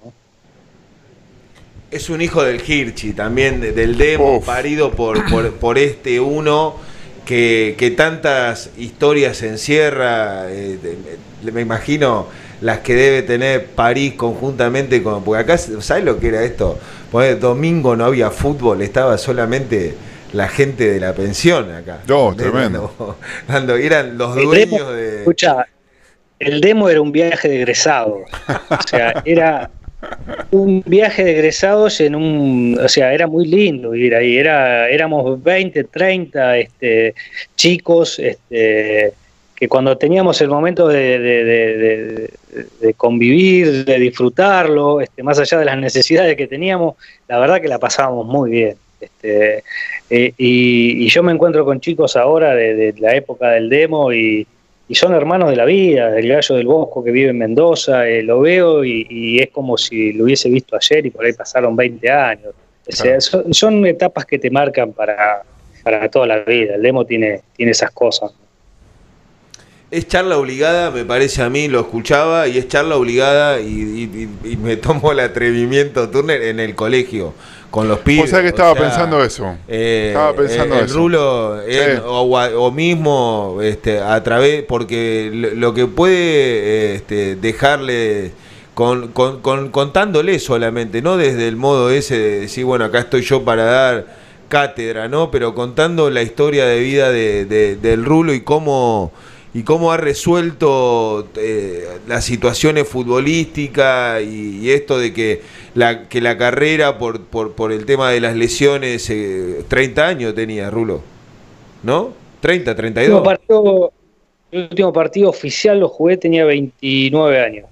Es un hijo del Hirschi, también del demo, parido por, por, este uno que, tantas historias encierra. Eh, me imagino las que debe tener París conjuntamente con. Porque acá, ¿sabes lo que era esto? Pues domingo no había fútbol, estaba solamente la gente de la pensión acá. No, tremendo. eran los dueños de. Escucha, el demo era un viaje de egresados. O sea, era un viaje de egresados en un, o sea, era muy lindo ir ahí, era, éramos 20, 30 este, chicos, este, que cuando teníamos el momento de, convivir, de disfrutarlo, este, más allá de las necesidades que teníamos, la verdad que la pasábamos muy bien. Este, eh, y, y, yo me encuentro con chicos ahora de, la época del demo y, y son hermanos de la vida, el gallo del Bosco que vive en Mendoza, eh, lo veo y, es como si lo hubiese visto ayer y por ahí pasaron 20 años. son, etapas que te marcan para, para toda la vida, el demo tiene, tiene esas cosas. Es charla obligada, me parece a mí, lo escuchaba, y es charla obligada y, me tomo el atrevimiento, Turner, en el colegio con los pibes. O que estaba pensando eso. Eh, estaba pensando el, Rulo, o, mismo este, a través, porque lo, que puede este, dejarle. Con, contándole solamente, no desde el modo ese de decir, bueno, acá estoy yo para dar cátedra, ¿no? Pero contando la historia de vida de, del Rulo y cómo y cómo ha resuelto eh, las situaciones futbolísticas y, esto de que la, que la carrera por, por, por el tema de las lesiones, 30 eh, años tenía Rulo, ¿no? 30, 32. El último, partido, el último partido oficial lo jugué, tenía 29 años.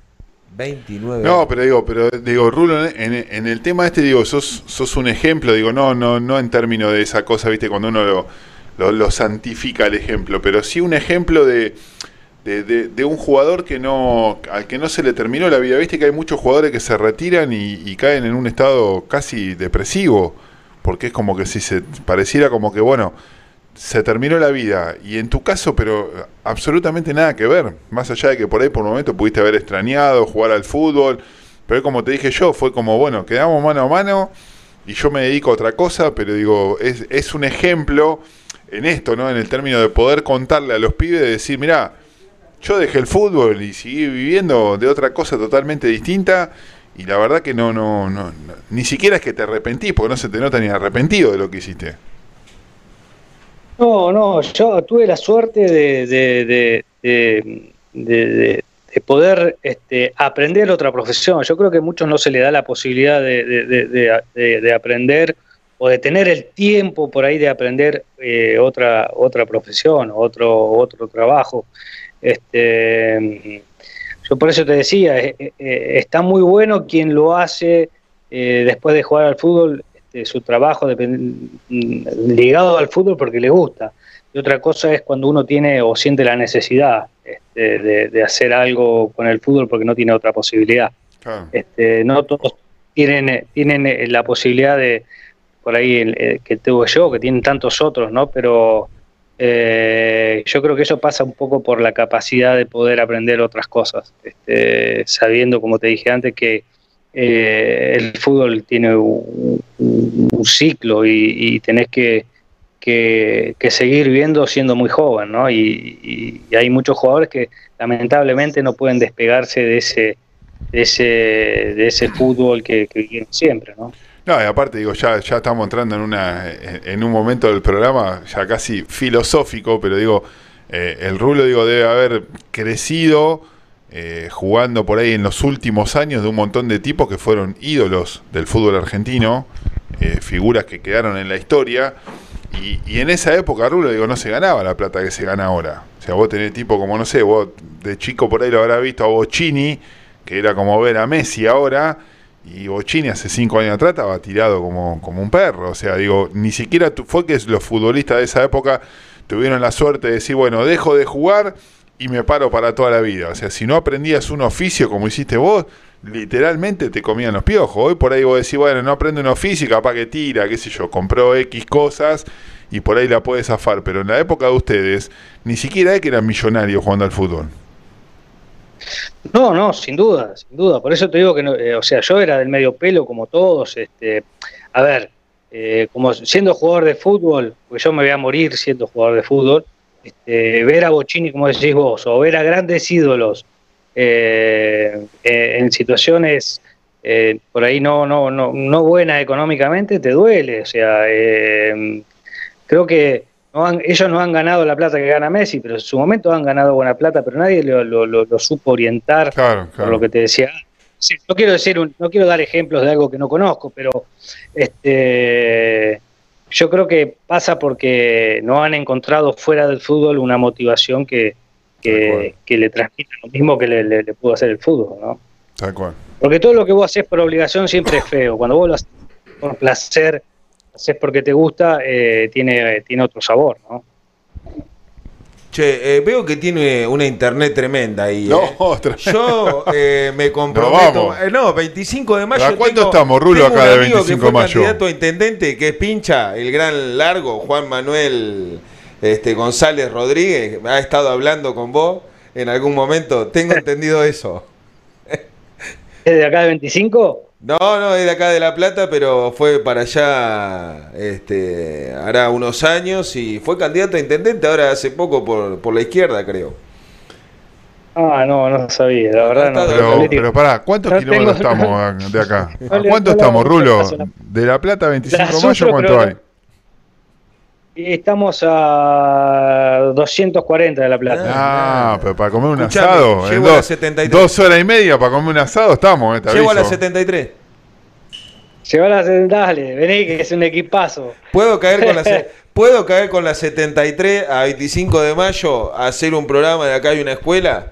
29. No, pero digo, pero digo, Rulo, en, en, el tema este, digo, sos, sos un ejemplo, digo, no, no, no en términos de esa cosa, viste, cuando uno lo lo, santifica el ejemplo, pero sí un ejemplo de, de, un jugador que no al que no se le terminó la vida. Viste que hay muchos jugadores que se retiran y, caen en un estado casi depresivo, porque es como que si se pareciera como que, bueno, se terminó la vida. Y en tu caso, pero absolutamente nada que ver. Más allá de que por ahí por un momento pudiste haber extrañado jugar al fútbol. Pero como te dije yo, fue como, bueno, quedamos mano a mano y yo me dedico a otra cosa, pero digo, es, es un ejemplo en esto, ¿no? En el término de poder contarle a los pibes, de decir, mira, yo dejé el fútbol y seguí viviendo de otra cosa totalmente distinta y la verdad que no, no, no, ni siquiera es que te arrepentís, porque no se te nota ni arrepentido de lo que hiciste. No, no, yo tuve la suerte de, de, de, de poder este, aprender otra profesión. Yo creo que a muchos no se le da la posibilidad de, aprender o de tener el tiempo por ahí de aprender eh, otra, otra profesión, otro, otro trabajo. Este, yo por eso te decía, eh, eh, está muy bueno quien lo hace después de jugar al fútbol, este, su trabajo ligado al fútbol porque le gusta. Y otra cosa es cuando uno tiene o siente la necesidad este, de, hacer algo con el fútbol porque no tiene otra posibilidad. Este, no todos tienen, tienen la posibilidad de, por ahí que tuve yo, que tienen tantos otros, ¿no? Pero eh, yo creo que eso pasa un poco por la capacidad de poder aprender otras cosas, este, sabiendo, como te dije antes, que eh, el fútbol tiene un, ciclo y, tenés que, que, seguir viendo siendo muy joven, ¿no? Y, hay muchos jugadores que lamentablemente no pueden despegarse de ese ese, de ese fútbol que, que siempre, ¿no? No, y aparte digo, ya, ya estamos entrando en una en un momento del programa ya casi filosófico, pero digo, eh, el Rulo digo debe haber crecido eh, jugando por ahí en los últimos años de un montón de tipos que fueron ídolos del fútbol argentino, eh, figuras que quedaron en la historia. Y, y, en esa época, Rulo, digo, no se ganaba la plata que se gana ahora. O sea, vos tenés tipo como, no sé, vos de chico por ahí lo habrás visto a Bocini, que era como ver a Messi ahora, y Bocini hace cinco años atrás estaba tirado como, como un perro. O sea, digo, ni siquiera fue que los futbolistas de esa época tuvieron la suerte de decir, bueno, dejo de jugar y me paro para toda la vida. O sea, si no aprendías un oficio como hiciste vos, literalmente te comían los piojos. Hoy por ahí vos decís, bueno, no aprende un oficio, capaz que tira, qué sé yo, compró X cosas y por ahí la puede zafar. Pero en la época de ustedes, ni siquiera es que eran millonarios jugando al fútbol. No, no, sin duda, sin duda. Por eso te digo que, no, eh, o sea, yo era del medio pelo como todos. Este, a ver, eh, como siendo jugador de fútbol, pues yo me voy a morir siendo jugador de fútbol, este, ver a Bocini, como decís vos, o ver a grandes ídolos eh, eh, en situaciones por ahí no, no, no, no buenas económicamente, te duele. O sea, creo que no han, ellos no han ganado la plata que gana Messi, pero en su momento han ganado buena plata, pero nadie lo, lo, lo, lo supo orientar Claro, por lo que te decía. Sí, no quiero decir, un- no quiero dar ejemplos de algo que no conozco, pero este, yo creo que pasa porque no han encontrado fuera del fútbol una motivación que, que, que le transmita lo mismo que le, le- le pudo hacer el fútbol, ¿no? Tal cual. Porque todo lo que vos haces por obligación siempre es feo. Cuando vos lo haces por placer, haces porque te gusta, eh, tiene, tiene otro sabor, ¿no? Che, eh, veo que tiene una internet tremenda ahí. No, eh. tremenda. Yo eh, me comprometo. vamos. eh, no, 25 de mayo. ¿A cuánto tengo- estamos, Rulo, tengo acá de amigo 25 que fue de mayo? candidato a intendente, que es pincha, el gran largo, Juan Manuel este, González Rodríguez. Ha estado hablando con vos en algún momento. Tengo entendido eso. ¿Es de acá de 25? No, no, es de acá de La Plata, pero fue para allá este, hará unos años y fue candidato a intendente ahora hace poco por, por la izquierda, creo. Ah, no, no sabía, la verdad no. Pero, pero pará, ¿cuántos No kilómetros tengo- estamos a- de acá? ¿A cuánto estamos, Rulo? De La Plata, 25 La de mayo, ¿cuánto pero- hay? Y Estamos a 240 de La Plata. Ah, pero para comer un Escuchame, asado. en llego a dos, las 73. dos horas y media para comer un asado estamos, eh, te Llego a las aviso. 73. Lleva la dale, vení que es un equipazo. ¿Puedo caer con la, ¿Puedo caer con la 73 a 25 de mayo a hacer un programa de acá hay una escuela?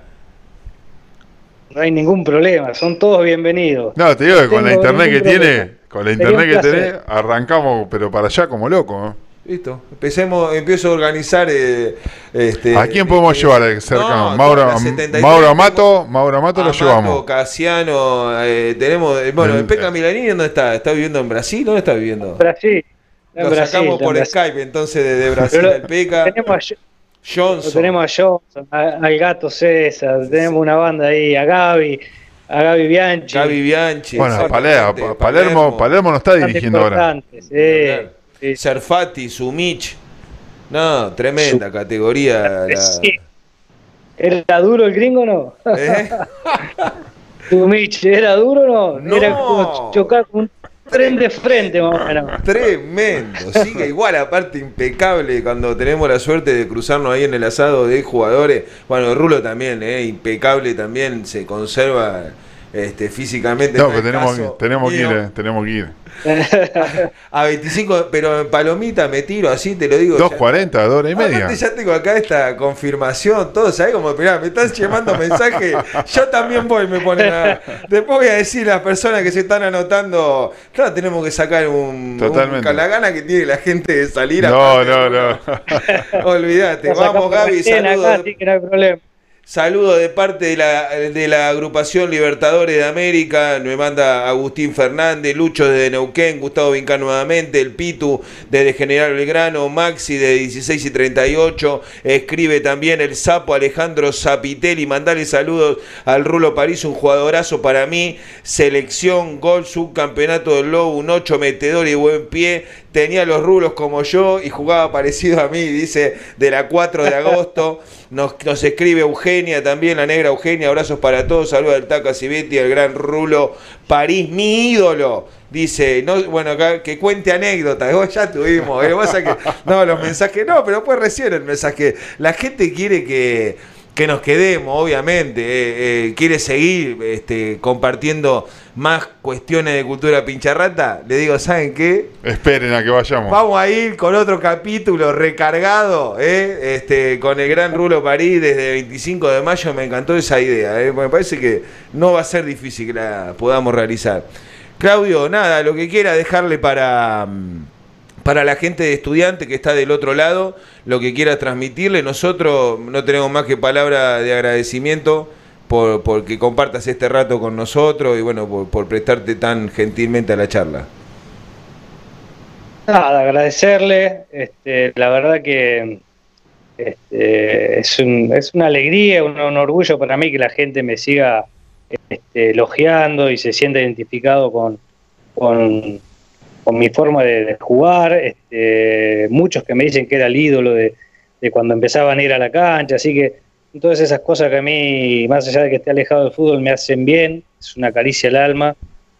No hay ningún problema, son todos bienvenidos. No, te digo que con la internet que tiene, con la internet que tenés, arrancamos, pero para allá como loco. ¿eh? Listo. Empecemos, empiezo a organizar. eh, este, ¿A quién podemos eh, llevar cercano? no, Mauro, la 73 Mauro Amato, Mauro Amato lo llevamos. Casiano, eh, tenemos. eh, bueno, El- Peca Milanini, ¿dónde está? ¿Está viviendo en Brasil? ¿Dónde está viviendo? Brasil. en Lo Brasil, sacamos por Brasil. Skype, entonces, de, de Brasil, el Peca. Tenemos a, Johnson. tenemos a Johnson, a- al gato César, tenemos una banda ahí, a Gaby, a Gaby Bianchi. Gaby Bianchi. Bueno, Palermo, Palermo, Palermo no está dirigiendo ahora. sí, Claro. Sí. Serfati, Sumich. No, tremenda categoría. la- Sí. ¿Era duro el gringo o no? ¿Eh? Tu Mitch, ¿era duro o no? No. Era como chocar con un tren de frente, más o menos. Tremendo, sigue igual, aparte impecable cuando tenemos la suerte de cruzarnos ahí en el asado de jugadores. Bueno, Rulo también, eh, impecable también, se conserva este, físicamente. No, pero tenemos, caso tenemos que ir, eh, tenemos que ir. A 25, pero en palomita me tiro, así te lo digo. ya- 2.40, dos horas y media. Ya tengo acá esta confirmación, todo, ¿sabes? Como, mirá, me están llamando mensajes, yo también voy, me ponen a... Después voy a decir a las personas que se están anotando, claro, tenemos que sacar un... Totalmente. un- la gana que tiene la gente de salir. No, aparte, no, no. Olvídate, vamos Gaby, acá, saludos. así que no hay problema. Saludo de parte de la, de la agrupación Libertadores de América, me manda Agustín Fernández, Lucho de Neuquén, Gustavo Vincán nuevamente, el Pitu de General Belgrano, Maxi de 16 y 38, escribe también el sapo Alejandro Zapitelli, mandale saludos al Rulo París, un jugadorazo para mí, selección, gol, subcampeonato del Lobo, un 8 metedor y buen pie, tenía los rulos como yo y jugaba parecido a mí, dice, de la 4 de agosto, nos, nos escribe Eugenia también, la negra Eugenia, abrazos para todos, saludos al Taca Civetti, al gran Rulo París, mi ídolo. Dice, no, bueno, que cuente anécdotas, oh, ya tuvimos, eh, no, los mensajes no, pero pues recién el mensaje, la gente quiere que, que nos quedemos, obviamente, eh, eh, quiere seguir este, compartiendo más cuestiones de cultura pincharrata, le digo, ¿saben qué? Esperen a que vayamos. Vamos a ir con otro capítulo recargado, ¿eh? este, con el gran Rulo París desde 25 de mayo. Me encantó esa idea. ¿eh? Me parece que no va a ser difícil que la podamos realizar. Claudio, nada, lo que quiera dejarle para, mm, para la gente de estudiante que está del otro lado, lo que quiera transmitirle. Nosotros no tenemos más que palabra de agradecimiento por, que compartas este rato con nosotros y bueno, por, prestarte tan gentilmente a la charla. Nada, agradecerle. Este, la verdad que este, es, un- es una alegría, un, un orgullo para mí que la gente me siga este, elogiando y se sienta identificado con, con, con mi forma de, jugar. Este, muchos que me dicen que era el ídolo de, de cuando empezaban a ir a la cancha. Así que todas esas cosas que a mí, más allá de que esté alejado del fútbol, me hacen bien. Es una caricia al alma.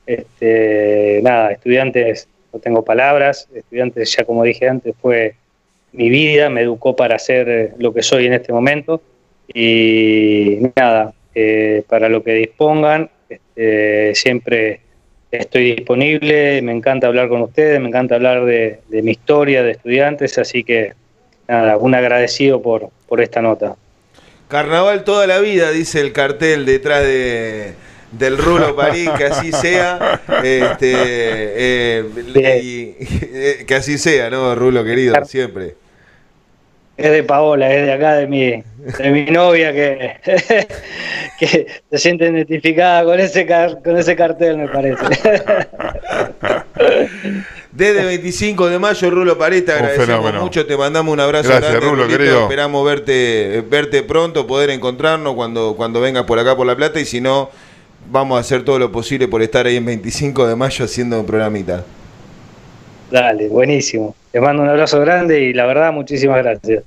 Este, nada, estudiantes, no tengo palabras. Estudiantes, ya como dije antes, fue mi vida, me educó para ser eh, lo que soy en este momento. Y nada, eh, para lo que dispongan, este, siempre estoy disponible. Me encanta hablar con ustedes, me encanta hablar de, de mi historia de estudiantes. Así que nada, un agradecido por, por esta nota. Carnaval toda la vida, dice el cartel detrás de, del Rulo París, que así sea. Este, eh, y- eh, que así sea, ¿no, Rulo querido? Siempre. Es de Paola, es de acá, de mi, de mi novia, que, que se siente identificada con ese, car- con ese cartel, me parece. Desde 25 de mayo, Rulo París, te agradecemos mucho, te mandamos un abrazo Gracias, grande. Rulo, Rulito. querido. Esperamos verte, verte pronto, poder encontrarnos cuando, cuando vengas por acá por La Plata y si no, vamos a hacer todo lo posible por estar ahí en 25 de mayo haciendo un programita. Dale, buenísimo. Les mando un abrazo grande y la verdad, muchísimas gracias.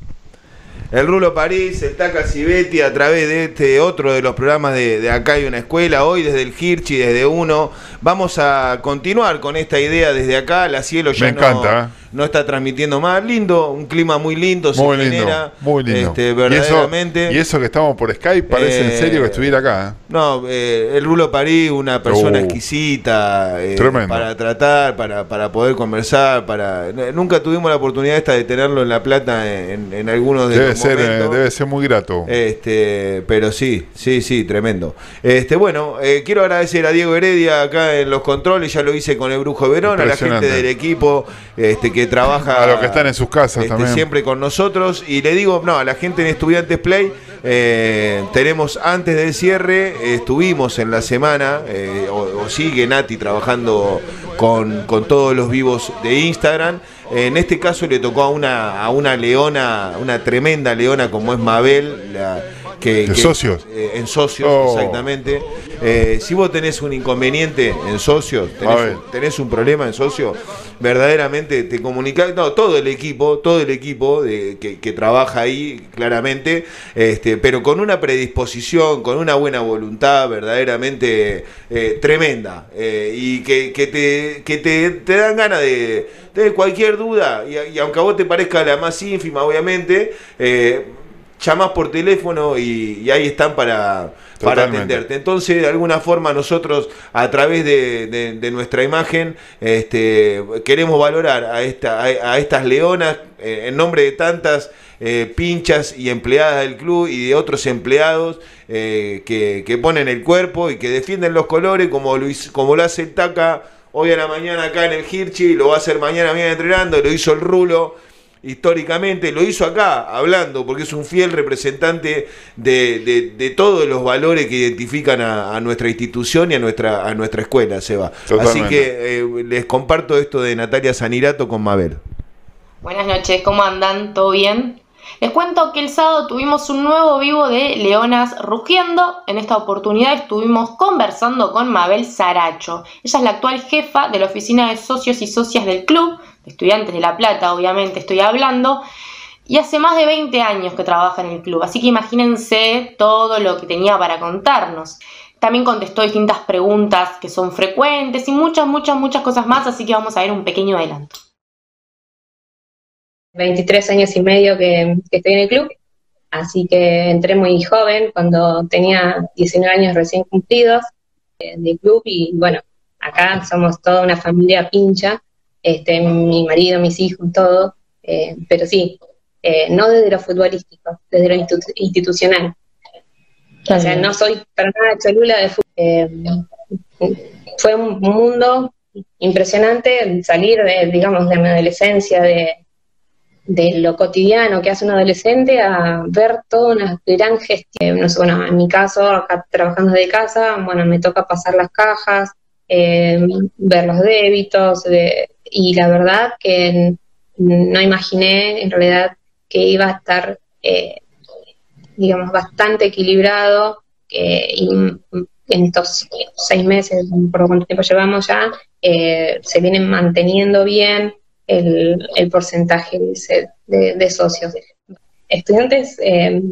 El Rulo París, el Taca Civetti, a través de este otro de los programas de, de Acá hay una escuela, hoy desde el Hirchi, desde uno. Vamos a continuar con esta idea desde acá. La cielo ya Me no, encanta, ¿eh? no está transmitiendo más. Lindo, un clima muy lindo, Muy se lindo, genera. muy lindo. Este, y, eso, verdaderamente. y eso que estamos por Skype parece en Eh, serio que estuviera acá. ¿eh? No, eh, el Rulo París, una persona Uh, exquisita eh, tremendo. para tratar, para, para poder conversar, para nunca tuvimos la oportunidad esta de tenerlo en La Plata en, en algunos de los ser, eh, debe ser muy grato. Este, pero sí, sí, sí, tremendo. Este, bueno, eh, quiero agradecer a Diego Heredia acá en los controles, ya lo hice con el Brujo Verón, a la gente del equipo este, que trabaja A los que están en sus casas este, también. siempre con nosotros. Y le digo, no, a la gente en Estudiantes Play, eh, tenemos antes del cierre, eh, estuvimos en la semana, o, o sigue Nati trabajando con, con todos los vivos de Instagram. En este caso le tocó a una, a una leona, una tremenda leona como es Mabel, que, ¿De que- socios? eh, en socios, Oh. exactamente. Eh, si vos tenés un inconveniente en socios, tenés, un- tenés un problema en socio, verdaderamente te comunicás, no, todo el equipo, todo el equipo de, que, que trabaja ahí, claramente, este, pero con una predisposición, con una buena voluntad verdaderamente eh, tremenda, y que, que te, que te, te dan ganas de, de cualquier duda, y, y aunque a vos te parezca la más ínfima, obviamente, llamás por teléfono y, y ahí están para, para atenderte. Entonces, de alguna forma, nosotros, a través de, de- de nuestra imagen, este, queremos valorar a, esta, a, a estas leonas eh, en nombre de tantas eh, pinchas y empleadas del club y de otros empleados eh, que, que ponen el cuerpo y que defienden los colores, como lo, hizo- como lo hace el Taca hoy a la mañana acá en el Hirchi, lo va a hacer mañana bien entrenando, lo hizo el Rulo históricamente, lo hizo acá, hablando, porque es un fiel representante de, de- de todos los valores que identifican a, a nuestra institución y a nuestra, a nuestra escuela, Seba. Así Totalmente. que eh, les comparto esto de Natalia Sanirato con Mabel. Buenas noches, ¿cómo andan? ¿Todo bien? Les cuento que el sábado tuvimos un nuevo vivo de Leonas Rugiendo. En esta oportunidad estuvimos conversando con Mabel Saracho. Ella es la actual jefa de la oficina de socios y socias del club, estudiantes de La Plata, obviamente estoy hablando. y hace más de 20 años que trabaja en el club, así que imagínense todo lo que tenía para contarnos. También contestó distintas preguntas que son frecuentes y muchas, muchas, muchas cosas más, así que vamos a ver un pequeño adelanto. 23 años y medio que, estoy en el club, así que entré muy joven, cuando tenía 19 años recién cumplidos eh, del club y bueno, acá somos toda una familia pincha, este, mi marido, mis hijos, todo, eh, pero sí, eh, no desde lo futbolístico, desde lo institucional. O sea, no soy para nada cholula de fútbol. Eh, fue un mundo impresionante salir de, digamos, de mi adolescencia, de, de lo cotidiano que hace un adolescente a ver toda una gran gestión. No sé, bueno, en mi caso, acá trabajando de casa, bueno, me toca pasar las cajas, eh, ver los débitos, y la verdad que no imaginé en realidad que iba a estar, eh, digamos, bastante equilibrado y en estos seis meses, por cuánto tiempo llevamos ya, eh, se vienen manteniendo bien el, porcentaje de, socios. Estudiantes, eh,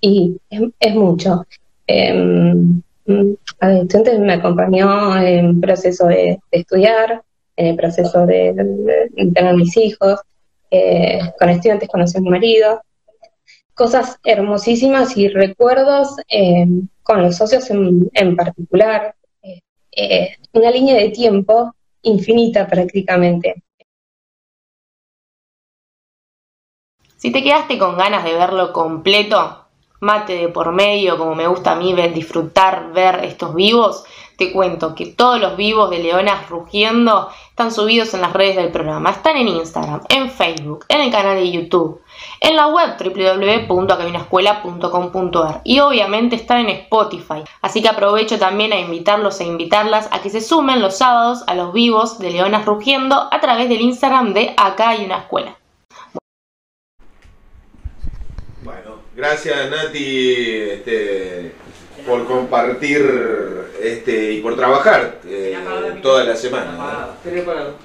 y es, mucho. a ver, estudiantes me acompañó en proceso de, estudiar, en el proceso de, de tener mis hijos, eh, con estudiantes conocí a mi marido, cosas hermosísimas y recuerdos eh, con los socios en, particular, eh, una línea de tiempo infinita prácticamente. Si te quedaste con ganas de verlo completo, mate de por medio, como me gusta a mí ver, disfrutar, ver estos vivos, te cuento que todos los vivos de Leonas Rugiendo están subidos en las redes del programa. Están en Instagram, en Facebook, en el canal de YouTube, en la web www.cabinascuela.com.ar y obviamente están en Spotify. Así que aprovecho también a invitarlos e invitarlas a que se sumen los sábados a los vivos de Leonas Rugiendo a través del Instagram de Acá hay una escuela. Bueno, gracias Nati. Este por compartir este y por trabajar eh, toda la semana.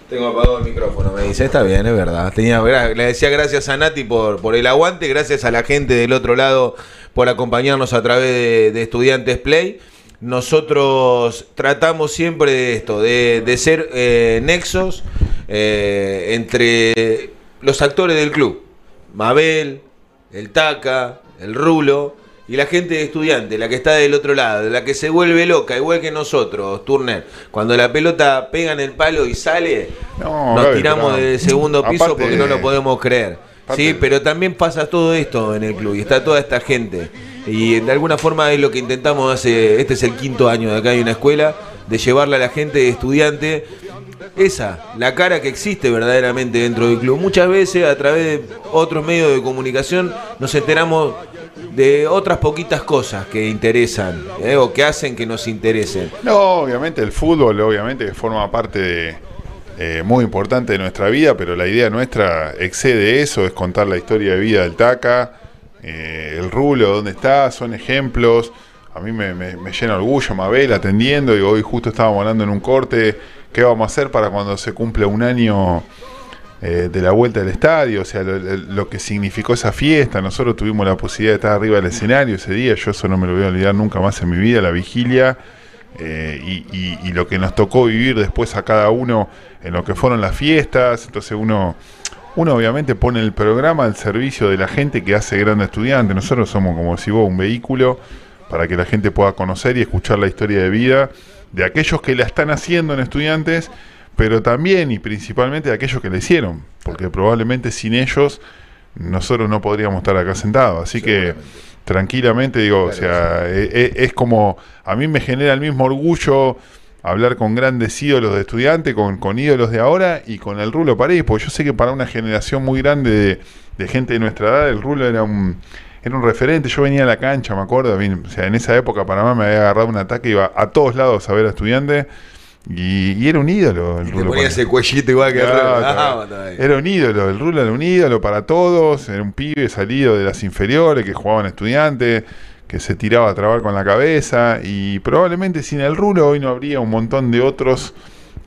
Tengo apagado el micrófono, me dice. Está bien, es verdad. Tenía, le decía gracias a Nati por, por el aguante, gracias a la gente del otro lado por acompañarnos a través de, Estudiantes Play. Nosotros tratamos siempre de esto, de, ser eh, nexos eh, entre los actores del club. Mabel, el Taca, el Rulo y la gente de estudiante, la que está del otro lado, la que se vuelve loca, igual que nosotros, Turner, cuando la pelota pega en el palo y sale, nos tiramos del segundo piso porque no lo podemos creer. Sí, pero también pasa todo esto en el club y está toda esta gente. Y de alguna forma es lo que intentamos hace, este es el quinto año de acá hay una escuela, de llevarle a la gente de estudiante esa, la cara que existe verdaderamente dentro del club. Muchas veces a través de otros medios de comunicación nos enteramos de otras poquitas cosas que interesan ¿eh? o que hacen que nos interesen. No, obviamente el fútbol, obviamente forma parte eh, muy importante de nuestra vida, pero la idea nuestra excede eso, es contar la historia de vida del Taca, eh, el rulo, dónde está, son ejemplos. A mí me, me, llena orgullo Mabel atendiendo y hoy justo estábamos hablando en un corte, ¿qué vamos a hacer para cuando se cumple un año eh, de la vuelta del estadio, o sea, lo, que significó esa fiesta. Nosotros tuvimos la posibilidad de estar arriba del escenario ese día, yo eso no me lo voy a olvidar nunca más en mi vida, la vigilia. Eh, y, lo que nos tocó vivir después a cada uno en lo que fueron las fiestas. Entonces uno, uno obviamente pone el programa al servicio de la gente que hace grande estudiante. Nosotros somos como si vos un vehículo para que la gente pueda conocer y escuchar la historia de vida de aquellos que la están haciendo en estudiantes pero también y principalmente de aquellos que le hicieron, porque probablemente sin ellos nosotros no podríamos estar acá sentados. Así que tranquilamente digo, o sea, e, e, es, como, a mí me genera el mismo orgullo hablar con grandes ídolos de estudiantes, con, con ídolos de ahora y con el Rulo Paredes, porque yo sé que para una generación muy grande de, gente de nuestra edad, el Rulo era un, era un referente. Yo venía a la cancha, me acuerdo, o sea, en esa época Panamá me había agarrado un ataque, iba a todos lados a ver a estudiantes y, era un ídolo. El y te ponía ese cuellito igual que ah, Era un ídolo, el Rulo era un ídolo para todos. Era un pibe salido de las inferiores que jugaba en estudiantes, que se tiraba a trabar con la cabeza. Y probablemente sin el Rulo hoy no habría un montón de otros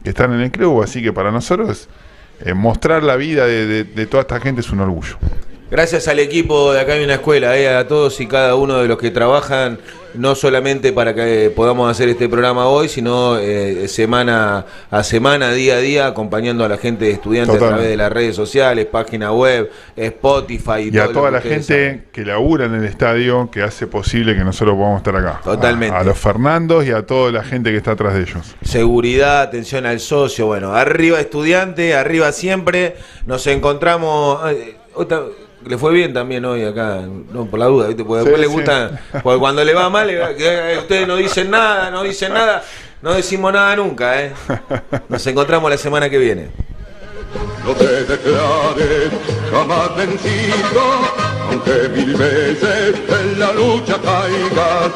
que están en el club. Así que para nosotros eh, mostrar la vida de toda esta gente es un orgullo. Gracias al equipo de acá hay una escuela, eh, a todos y cada uno de los que trabajan, no solamente para que podamos hacer este programa hoy, sino eh, semana a semana, día a día, acompañando a la gente de estudiantes a través de las redes sociales, página web, Spotify. Y, a toda la gente que labura en el estadio, que hace posible que nosotros podamos estar acá. Totalmente. A, los Fernandos y a toda la gente que está atrás de ellos. Seguridad, atención al socio, bueno, arriba estudiante, arriba siempre. Nos encontramos... Eh, le fue bien también hoy acá, no por la duda, ¿viste? Porque después le gusta, porque cuando le va mal, eh, ustedes no dicen nada, no dicen nada, no decimos nada nunca, ¿eh? Nos encontramos la semana que viene. No te declares jamás vencido, aunque mil veces en la lucha caigas,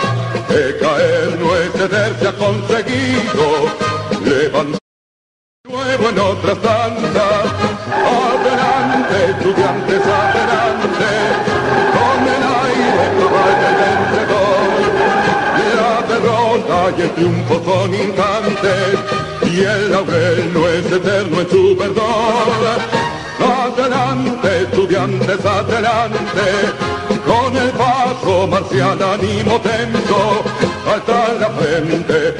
que caer no es ceder, ha conseguido, levantar nuevo en otras tantas, adelante estudiantes, adelante, con el aire caballa el vencedor, la derrota y el triunfo son instantes, y el laurel no es eterno en su verdor. Adelante, estudiantes, adelante, con el paso marcial ánimo tenso, alta la frente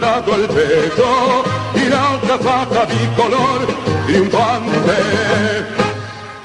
dado el peso, y la otra faja bicolor, triunfante